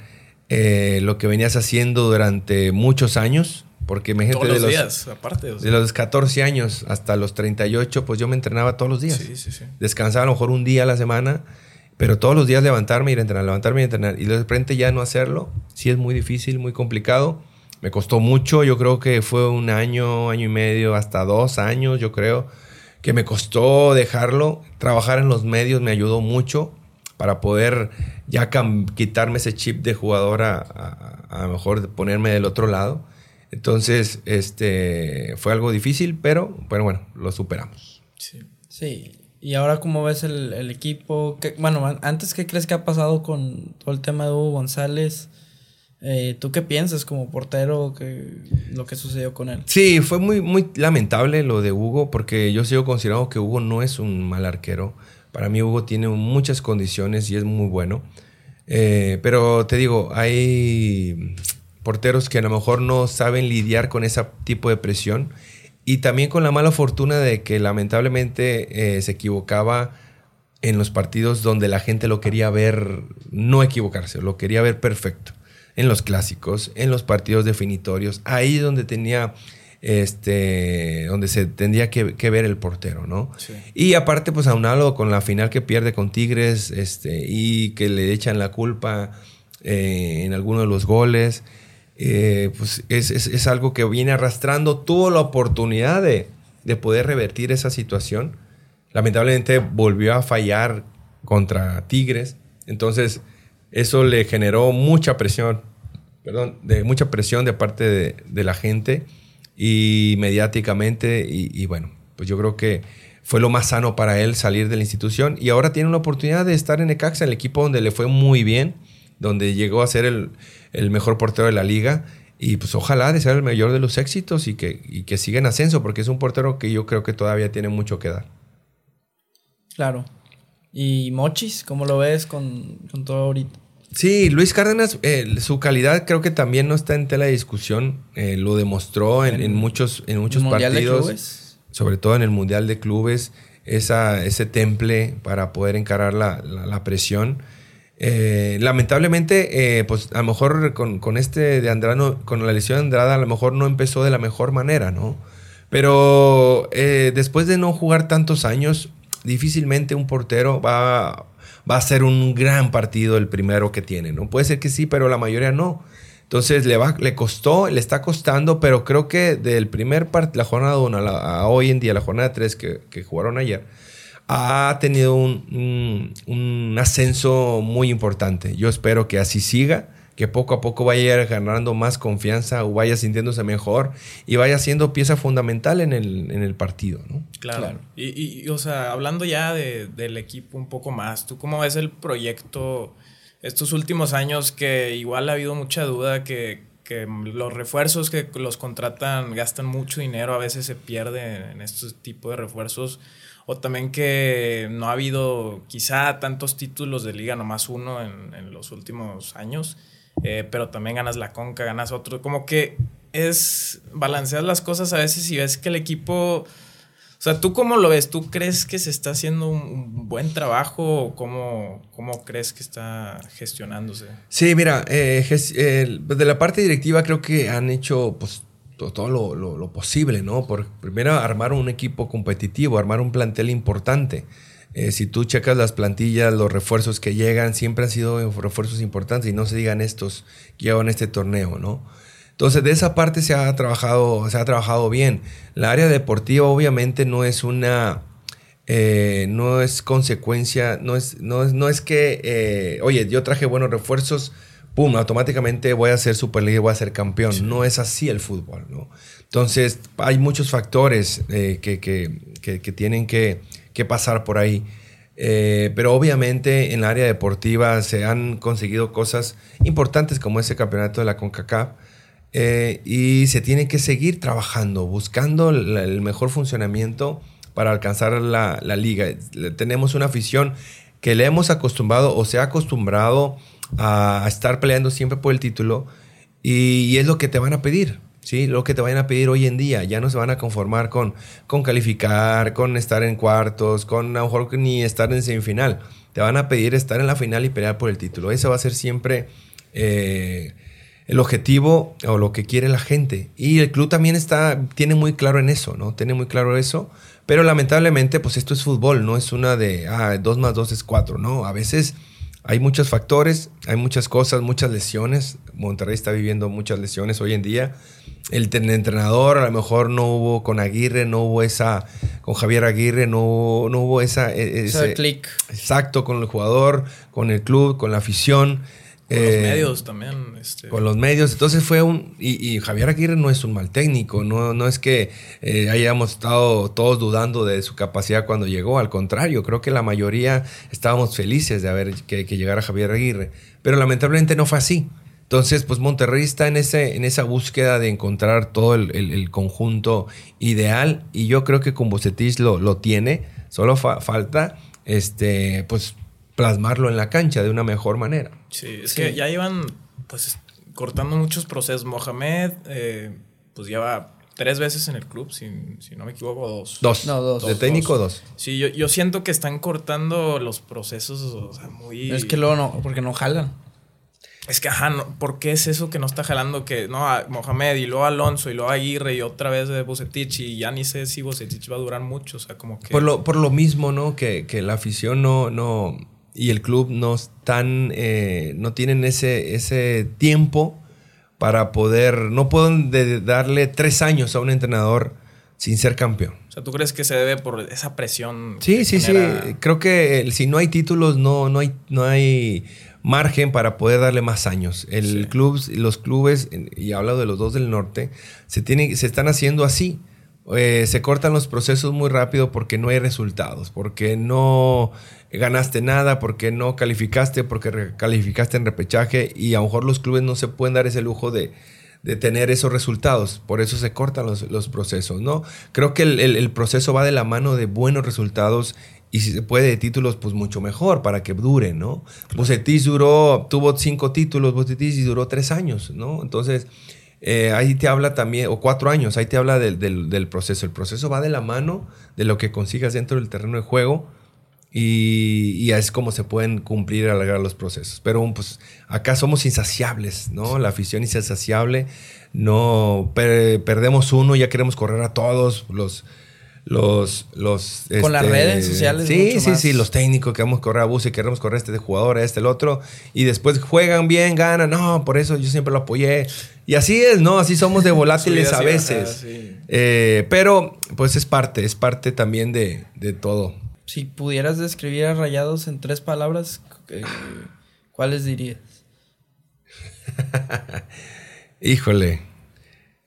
eh, lo que venías haciendo durante muchos años. Porque me todos los, días, aparte. De los 14 años hasta los 38, pues yo me entrenaba todos los días. Sí, sí, sí. Descansaba a lo mejor un día a la semana pero todos los días levantarme, ir a entrenar, levantarme y entrenar. Y de repente ya no hacerlo, sí es muy difícil, muy complicado. Me costó mucho, yo creo que fue un año, año y medio, hasta dos años, yo creo, que me costó dejarlo. Trabajar en los medios me ayudó mucho para poder ya quitarme ese chip de jugador a, a, a mejor ponerme del otro lado. Entonces, este, fue algo difícil, pero, pero bueno, lo superamos. Sí. Sí. ¿Y ahora cómo ves el, el equipo? ¿Qué- bueno, antes, ¿qué crees que ha pasado con todo el tema de Hugo González? Eh, ¿Tú qué piensas como portero que lo que sucedió con él? Sí, fue muy, muy lamentable lo de Hugo, porque yo sigo considerando que Hugo no es un mal arquero. Para mí Hugo tiene muchas condiciones y es muy bueno. Eh, pero te digo, hay porteros que a lo mejor no saben lidiar con ese tipo de presión y también con la mala fortuna de que lamentablemente eh, se equivocaba en los partidos donde la gente lo quería ver no equivocarse, lo quería ver perfecto. En los clásicos, en los partidos definitorios, ahí donde tenía este donde se tendría que, que ver el portero, ¿no? Sí. Y aparte, pues aunado con la final que pierde con Tigres, este, y que le echan la culpa eh, en alguno de los goles, eh, pues es, es- es algo que viene arrastrando. Tuvo la oportunidad de, de poder revertir esa situación. Lamentablemente volvió a fallar contra Tigres. Entonces, eso le generó mucha presión, perdón, de mucha presión de parte de, de la gente y mediáticamente. Y, bueno, pues yo creo que fue lo más sano para él salir de la institución. Y ahora tiene una oportunidad de estar en Necaxa, el equipo donde le fue muy bien, donde llegó a ser el, el mejor portero de la liga. Y pues ojalá de ser el mayor de los éxitos y que, y que siga en ascenso, porque es un portero que yo creo que todavía tiene mucho que dar. Claro. ¿Y Mochis? ¿Cómo lo ves con, con todo ahorita? Sí, Luis Cárdenas, eh, su calidad creo que también no está en tela de discusión. Eh, lo demostró en, en muchos, en muchos Mundial de partidos, Clubes? sobre todo en el Mundial de Clubes, esa, ese temple para poder encarar la, la- la presión. Eh, lamentablemente, pues a lo mejor con, con este de Andrano, con la lesión de Andrada, a lo mejor no empezó de la mejor manera, ¿no? Pero después de no jugar tantos años, difícilmente un portero va, va a ser un gran partido el primero que tiene, ¿no? Puede ser que sí, pero la mayoría no. Entonces le, va, le costó, le está costando, pero creo que del primer partido, la jornada 1 a, a hoy en día, la jornada 3 que, jugaron ayer, ha tenido un ascenso muy importante. Yo espero que así siga, que poco a poco vaya a ir ganando más confianza o vaya sintiéndose mejor y vaya siendo pieza fundamental en el, en el partido, ¿no? Claro. Claro. Y, y- y, o sea, hablando ya de- del equipo un poco más, ¿tú cómo ves el proyecto estos últimos años que igual ha habido mucha duda que, que los refuerzos que los contratan gastan mucho dinero, a veces se pierde en este tipo de refuerzos? O también que no ha habido quizá tantos títulos de liga, nomás uno en, en los últimos años, eh, pero también ganas la conca, ganas otro. Como que es balancear las cosas a veces y ves que el equipo... O sea, ¿tú cómo lo ves? ¿Tú crees que se está haciendo un, buen trabajo o cómo, cómo crees que está gestionándose? Sí, mira, eh, de la parte directiva creo que han hecho pues, to- todo, lo, lo- lo posible, ¿no? Por primero armar un equipo competitivo, armar un plantel importante. Eh, si tú checas las plantillas, los refuerzos que llegan, siempre han sido refuerzos importantes y no se digan estos que llevan este torneo, ¿no? Entonces, de esa parte se ha trabajado, se ha trabajado bien. La área deportiva obviamente no es una eh, no es consecuencia, no es, no es, no es que, eh, oye, yo traje buenos refuerzos, pum, automáticamente voy a ser Superliga y voy a ser campeón. No es así el fútbol, ¿no? Entonces, hay muchos factores eh, que, que- que- que tienen que, que pasar por ahí. Eh, pero obviamente en la área deportiva se han conseguido cosas importantes como ese campeonato de la CONCACAF. Eh, y se tiene que seguir trabajando, buscando el mejor funcionamiento para alcanzar la, liga. Tenemos una afición que le hemos acostumbrado o se ha acostumbrado a, estar peleando siempre por el título y es lo que te van a pedir. ¿Sí? Lo que te vayan a pedir hoy en día. Ya no se van a conformar con, con calificar, con estar en cuartos, con a lo mejor ni estar en semifinal. Te van a pedir estar en la final y pelear por el título. Ese va a ser siempre eh, el objetivo o lo que quiere la gente. Y el club también está, tiene muy claro en eso, ¿no? Tiene muy claro eso. Pero lamentablemente, pues esto es fútbol, no es una de, ah, dos más dos es cuatro, ¿no? A veces hay muchos factores, hay muchas cosas, muchas lesiones. Monterrey está viviendo muchas lesiones hoy en día. El, entrenador a lo mejor no hubo con Aguirre, no hubo esa, con Javier Aguirre, no, hubo- no hubo esa... e- ese- click. Exacto, con el jugador, con el club, con la afición. Con los medios también. Este. Con los medios. Entonces fue un. Y, Javier Aguirre no es un mal técnico. No, no es que eh, hayamos estado todos dudando de su capacidad cuando llegó. Al contrario, creo que la mayoría estábamos felices de haber que, que llegara Javier Aguirre. Pero lamentablemente no fue así. Entonces, pues Monterrey está en, ese, en esa búsqueda de encontrar todo el, conjunto ideal y yo creo que con Bucetich lo, lo tiene, solo falta este, pues, plasmarlo en la cancha de una mejor manera. Sí, es que ya iban pues cortando muchos procesos. Mohamed, eh, pues lleva tres veces en el club, si, no me equivoco, dos. Dos. No, dos. De técnico, dos. Sí, yo, yo, siento que están cortando los procesos, o sea, muy... Es que luego no, porque no jalan. Es que, ajá, ¿por qué es eso que no está jalando? Que no, a Mohamed y luego Alonso y luego Aguirre y otra vez de Bocetich y ya ni sé si Bocetich va a durar mucho, o sea, como que... Por lo, por lo mismo, ¿no? Que, la afición no, no, y el club no están, eh, no tienen ese, ese tiempo para poder, no pueden darle tres años a un entrenador sin ser campeón. O sea, ¿tú crees que se debe por esa presión? Sí, sí, sí. Creo que si no hay títulos, no, no hay, no hay margen para poder darle más años. El club, los clubes, y hablado de los dos del norte, se, tienen, se están haciendo así. Eh, se cortan los procesos muy rápido porque no hay resultados, porque no ganaste nada, porque no calificaste, porque calificaste en repechaje y a lo mejor los clubes no se pueden dar ese lujo de, tener esos resultados. Por eso se cortan los, procesos, ¿no? Creo que el, el, proceso va de la mano de buenos resultados y si se puede de títulos, pues mucho mejor para que dure, ¿no? Bucetis duró, tuvo cinco títulos, Bucetis y duró tres años, ¿no? Entonces, eh, ahí te habla también, o cuatro años, ahí te habla del, del, proceso. El proceso va de la mano de lo que consigas dentro del terreno de juego y, y es como se pueden cumplir y alargar los procesos. Pero pues acá somos insaciables, ¿no? La afición es insaciable, no perdemos uno, ya queremos correr a todos los los... los Con las este, redes sociales. Sí, sí, sí, los técnicos, queremos correr a bus y queremos correr a este jugador, a este, el otro, y después juegan bien, ganan, no, por eso yo siempre lo apoyé. Y así es, ¿no? Así somos de (laughs) volátiles a veces. Eh, pero, pues es parte, es parte también de, de, todo. Si pudieras describir a Rayados en tres palabras, eh, ¿cuáles dirías? (laughs) Híjole.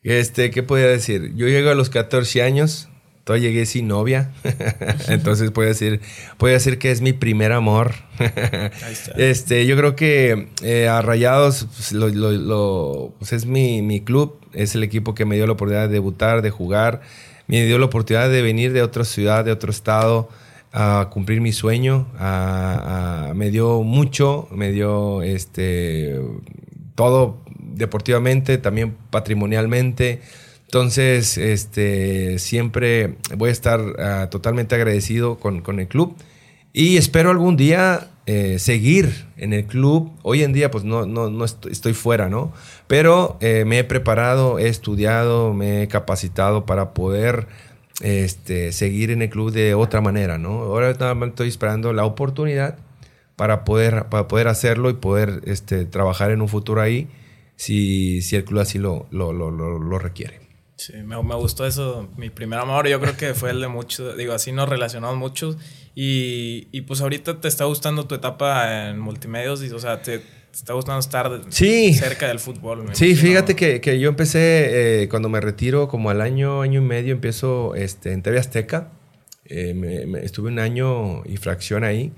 Este, ¿qué podría decir? Yo llego a los 14 años llegué sin novia. (laughs) Entonces puedo decir, puedo decir que es mi primer amor. (laughs) este, yo creo que eh, a Rayados pues, lo, pues, es mi, mi, club, es el equipo que me dio la oportunidad de debutar, de jugar, me dio la oportunidad de venir de otra ciudad, de otro estado a cumplir mi sueño, me dio mucho, me dio este todo deportivamente, también patrimonialmente. Entonces, este, siempre voy a estar ah, totalmente agradecido con, el club y espero algún día eh, seguir en el club. Hoy en día, pues no, no, estoy, fuera, ¿no? Pero eh, me he preparado, he estudiado, me he capacitado para poder este, seguir en el club de otra manera, ¿no? Ahora estoy esperando la oportunidad para poder, para poder hacerlo y poder este, trabajar en un futuro ahí si, si el club así lo, lo, lo, lo requiere. Sí, me, gustó eso. Mi primer amor, yo creo que fue el de muchos. Digo, así nos relacionamos muchos. Y, y pues ahorita te está gustando tu etapa en multimedios. Y, o sea, te, está gustando estar cerca del fútbol. Sí, fíjate que, que, yo empecé, eh, cuando me retiro, como al año, año y medio, empiezo este, en TV Azteca. Eh, me, estuve un año y fracción ahí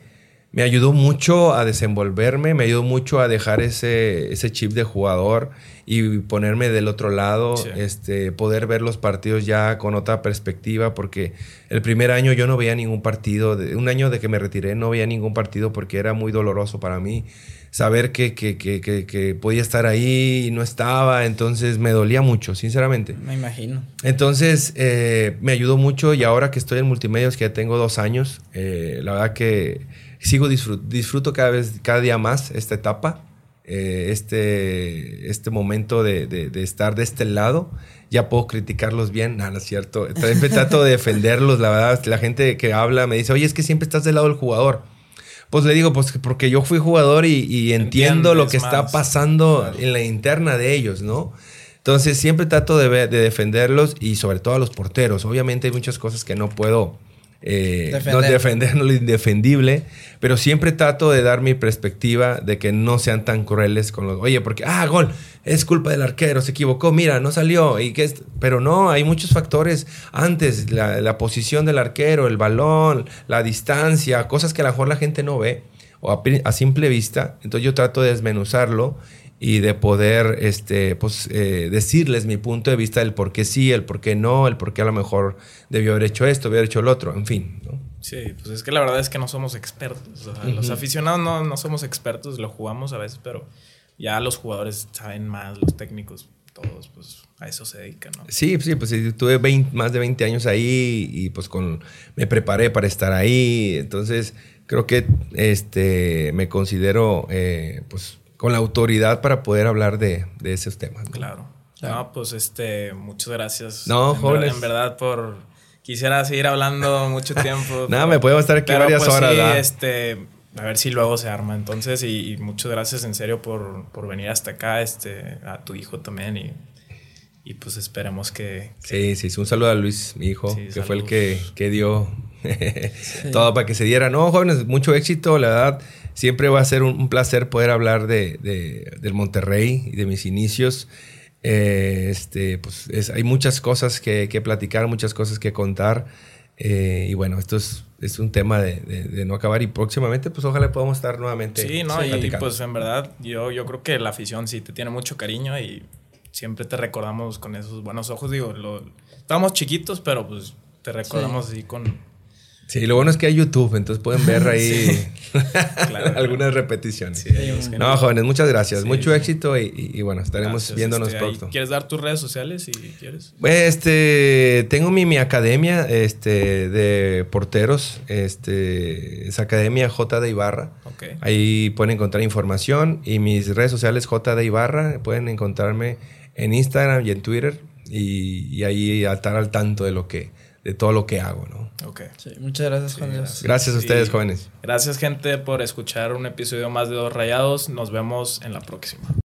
me ayudó mucho a desenvolverme, me ayudó mucho a dejar ese, ese chip de jugador y ponerme del otro lado, este, poder ver los partidos ya con otra perspectiva, porque el primer año yo no veía ningún partido, un año de que me retiré no veía ningún partido porque era muy doloroso para mí saber que, que, que, que, podía estar ahí y no estaba, entonces me dolía mucho, sinceramente. Me imagino. Entonces eh, me ayudó mucho y ahora que estoy en multimedios, que ya tengo dos años, eh, la verdad que sigo disfruto, disfruto cada vez, cada día más esta etapa, eh, este, este momento de, de, estar de este lado. Ya puedo criticarlos bien, no, no es cierto. Siempre trato de defenderlos, la verdad. La gente que habla me dice, oye, es que siempre estás del lado del jugador. Pues le digo, pues porque yo fui jugador y, entiendo lo que está pasando en la interna de ellos, ¿no? Entonces siempre trato de, de defenderlos y sobre todo a los porteros. Obviamente hay muchas cosas que no puedo eh, no Defender. lo indefendible, pero siempre trato de dar mi perspectiva de que no sean tan crueles con los, oye, porque, ah, gol, es culpa del arquero, se equivocó, mira, no salió, y que es-". pero no, hay muchos factores antes, la, la posición del arquero, el balón, la distancia, cosas que a lo mejor la gente no ve o a, a simple vista, entonces yo trato de desmenuzarlo y de poder este, pues, eh, decirles mi punto de vista del por qué sí, el por qué no, el por qué a lo mejor debió haber hecho esto, debió haber hecho el otro, en fin. ¿no? Sí, pues es que la verdad es que no somos expertos. o sea, Los aficionados no, no somos expertos, lo jugamos a veces, pero ya los jugadores saben más, los técnicos, todos, pues a eso se dedican, ¿no? Sí, sí, pues sí, tuve 20 más de 20 años ahí y pues con, me preparé para estar ahí, entonces creo que este, me considero eh, pues con la autoridad para poder hablar de, de esos temas. ¿no? Claro. No, pues este, muchas gracias. No, en, jóvenes. ver- En verdad, por. Quisiera seguir hablando mucho (laughs) tiempo. Nada, pero- me podemos estar aquí pero, varias pues, horas. sí, ¿verdad? este, a ver si luego se arma. Entonces, y, y muchas gracias en serio por, por venir hasta acá, este, a tu hijo también. Y, y pues esperemos que. Sí, sí, sí, un saludo a Luis, mi hijo, Sí, que fue el que, que dio (laughs) todo para que se diera. No, jóvenes, mucho éxito, la verdad. Siempre va a ser un, un placer poder hablar de, de- del Monterrey y de mis inicios. Eh, este, pues es- hay muchas cosas que, que platicar, muchas cosas que contar. Eh, y bueno, esto es, es un tema de, de- de no acabar. Y próximamente, pues ojalá podamos estar nuevamente Sí, no, y platicando. pues en verdad, yo, yo creo que la afición sí te tiene mucho cariño y siempre te recordamos con esos buenos ojos. Digo, lo, estábamos chiquitos, pero pues te recordamos así con. Sí, lo bueno es que hay YouTube, entonces pueden ver ahí (laughs) (laughs) Claro. algunas repeticiones. Sí, No, jóvenes, muchas gracias. Sí, Mucho sí. éxito y, y- y bueno, estaremos Gracias, viéndonos este, pronto. ¿Quieres dar tus redes sociales si quieres? Este, tengo mi, mi academia este, de porteros, este, es Academia J de Ibarra. Ok. Ahí pueden encontrar información y mis redes sociales J de Ibarra. Pueden encontrarme en Instagram y en Twitter y, y ahí estar al tanto de lo que, de todo lo que hago, ¿no? Ok. Sí, muchas gracias, Sí, Juan Dios. gracias. Gracias a ustedes, jóvenes. Gracias, gente, por escuchar un episodio más de Dos Rayados. Nos vemos en la próxima.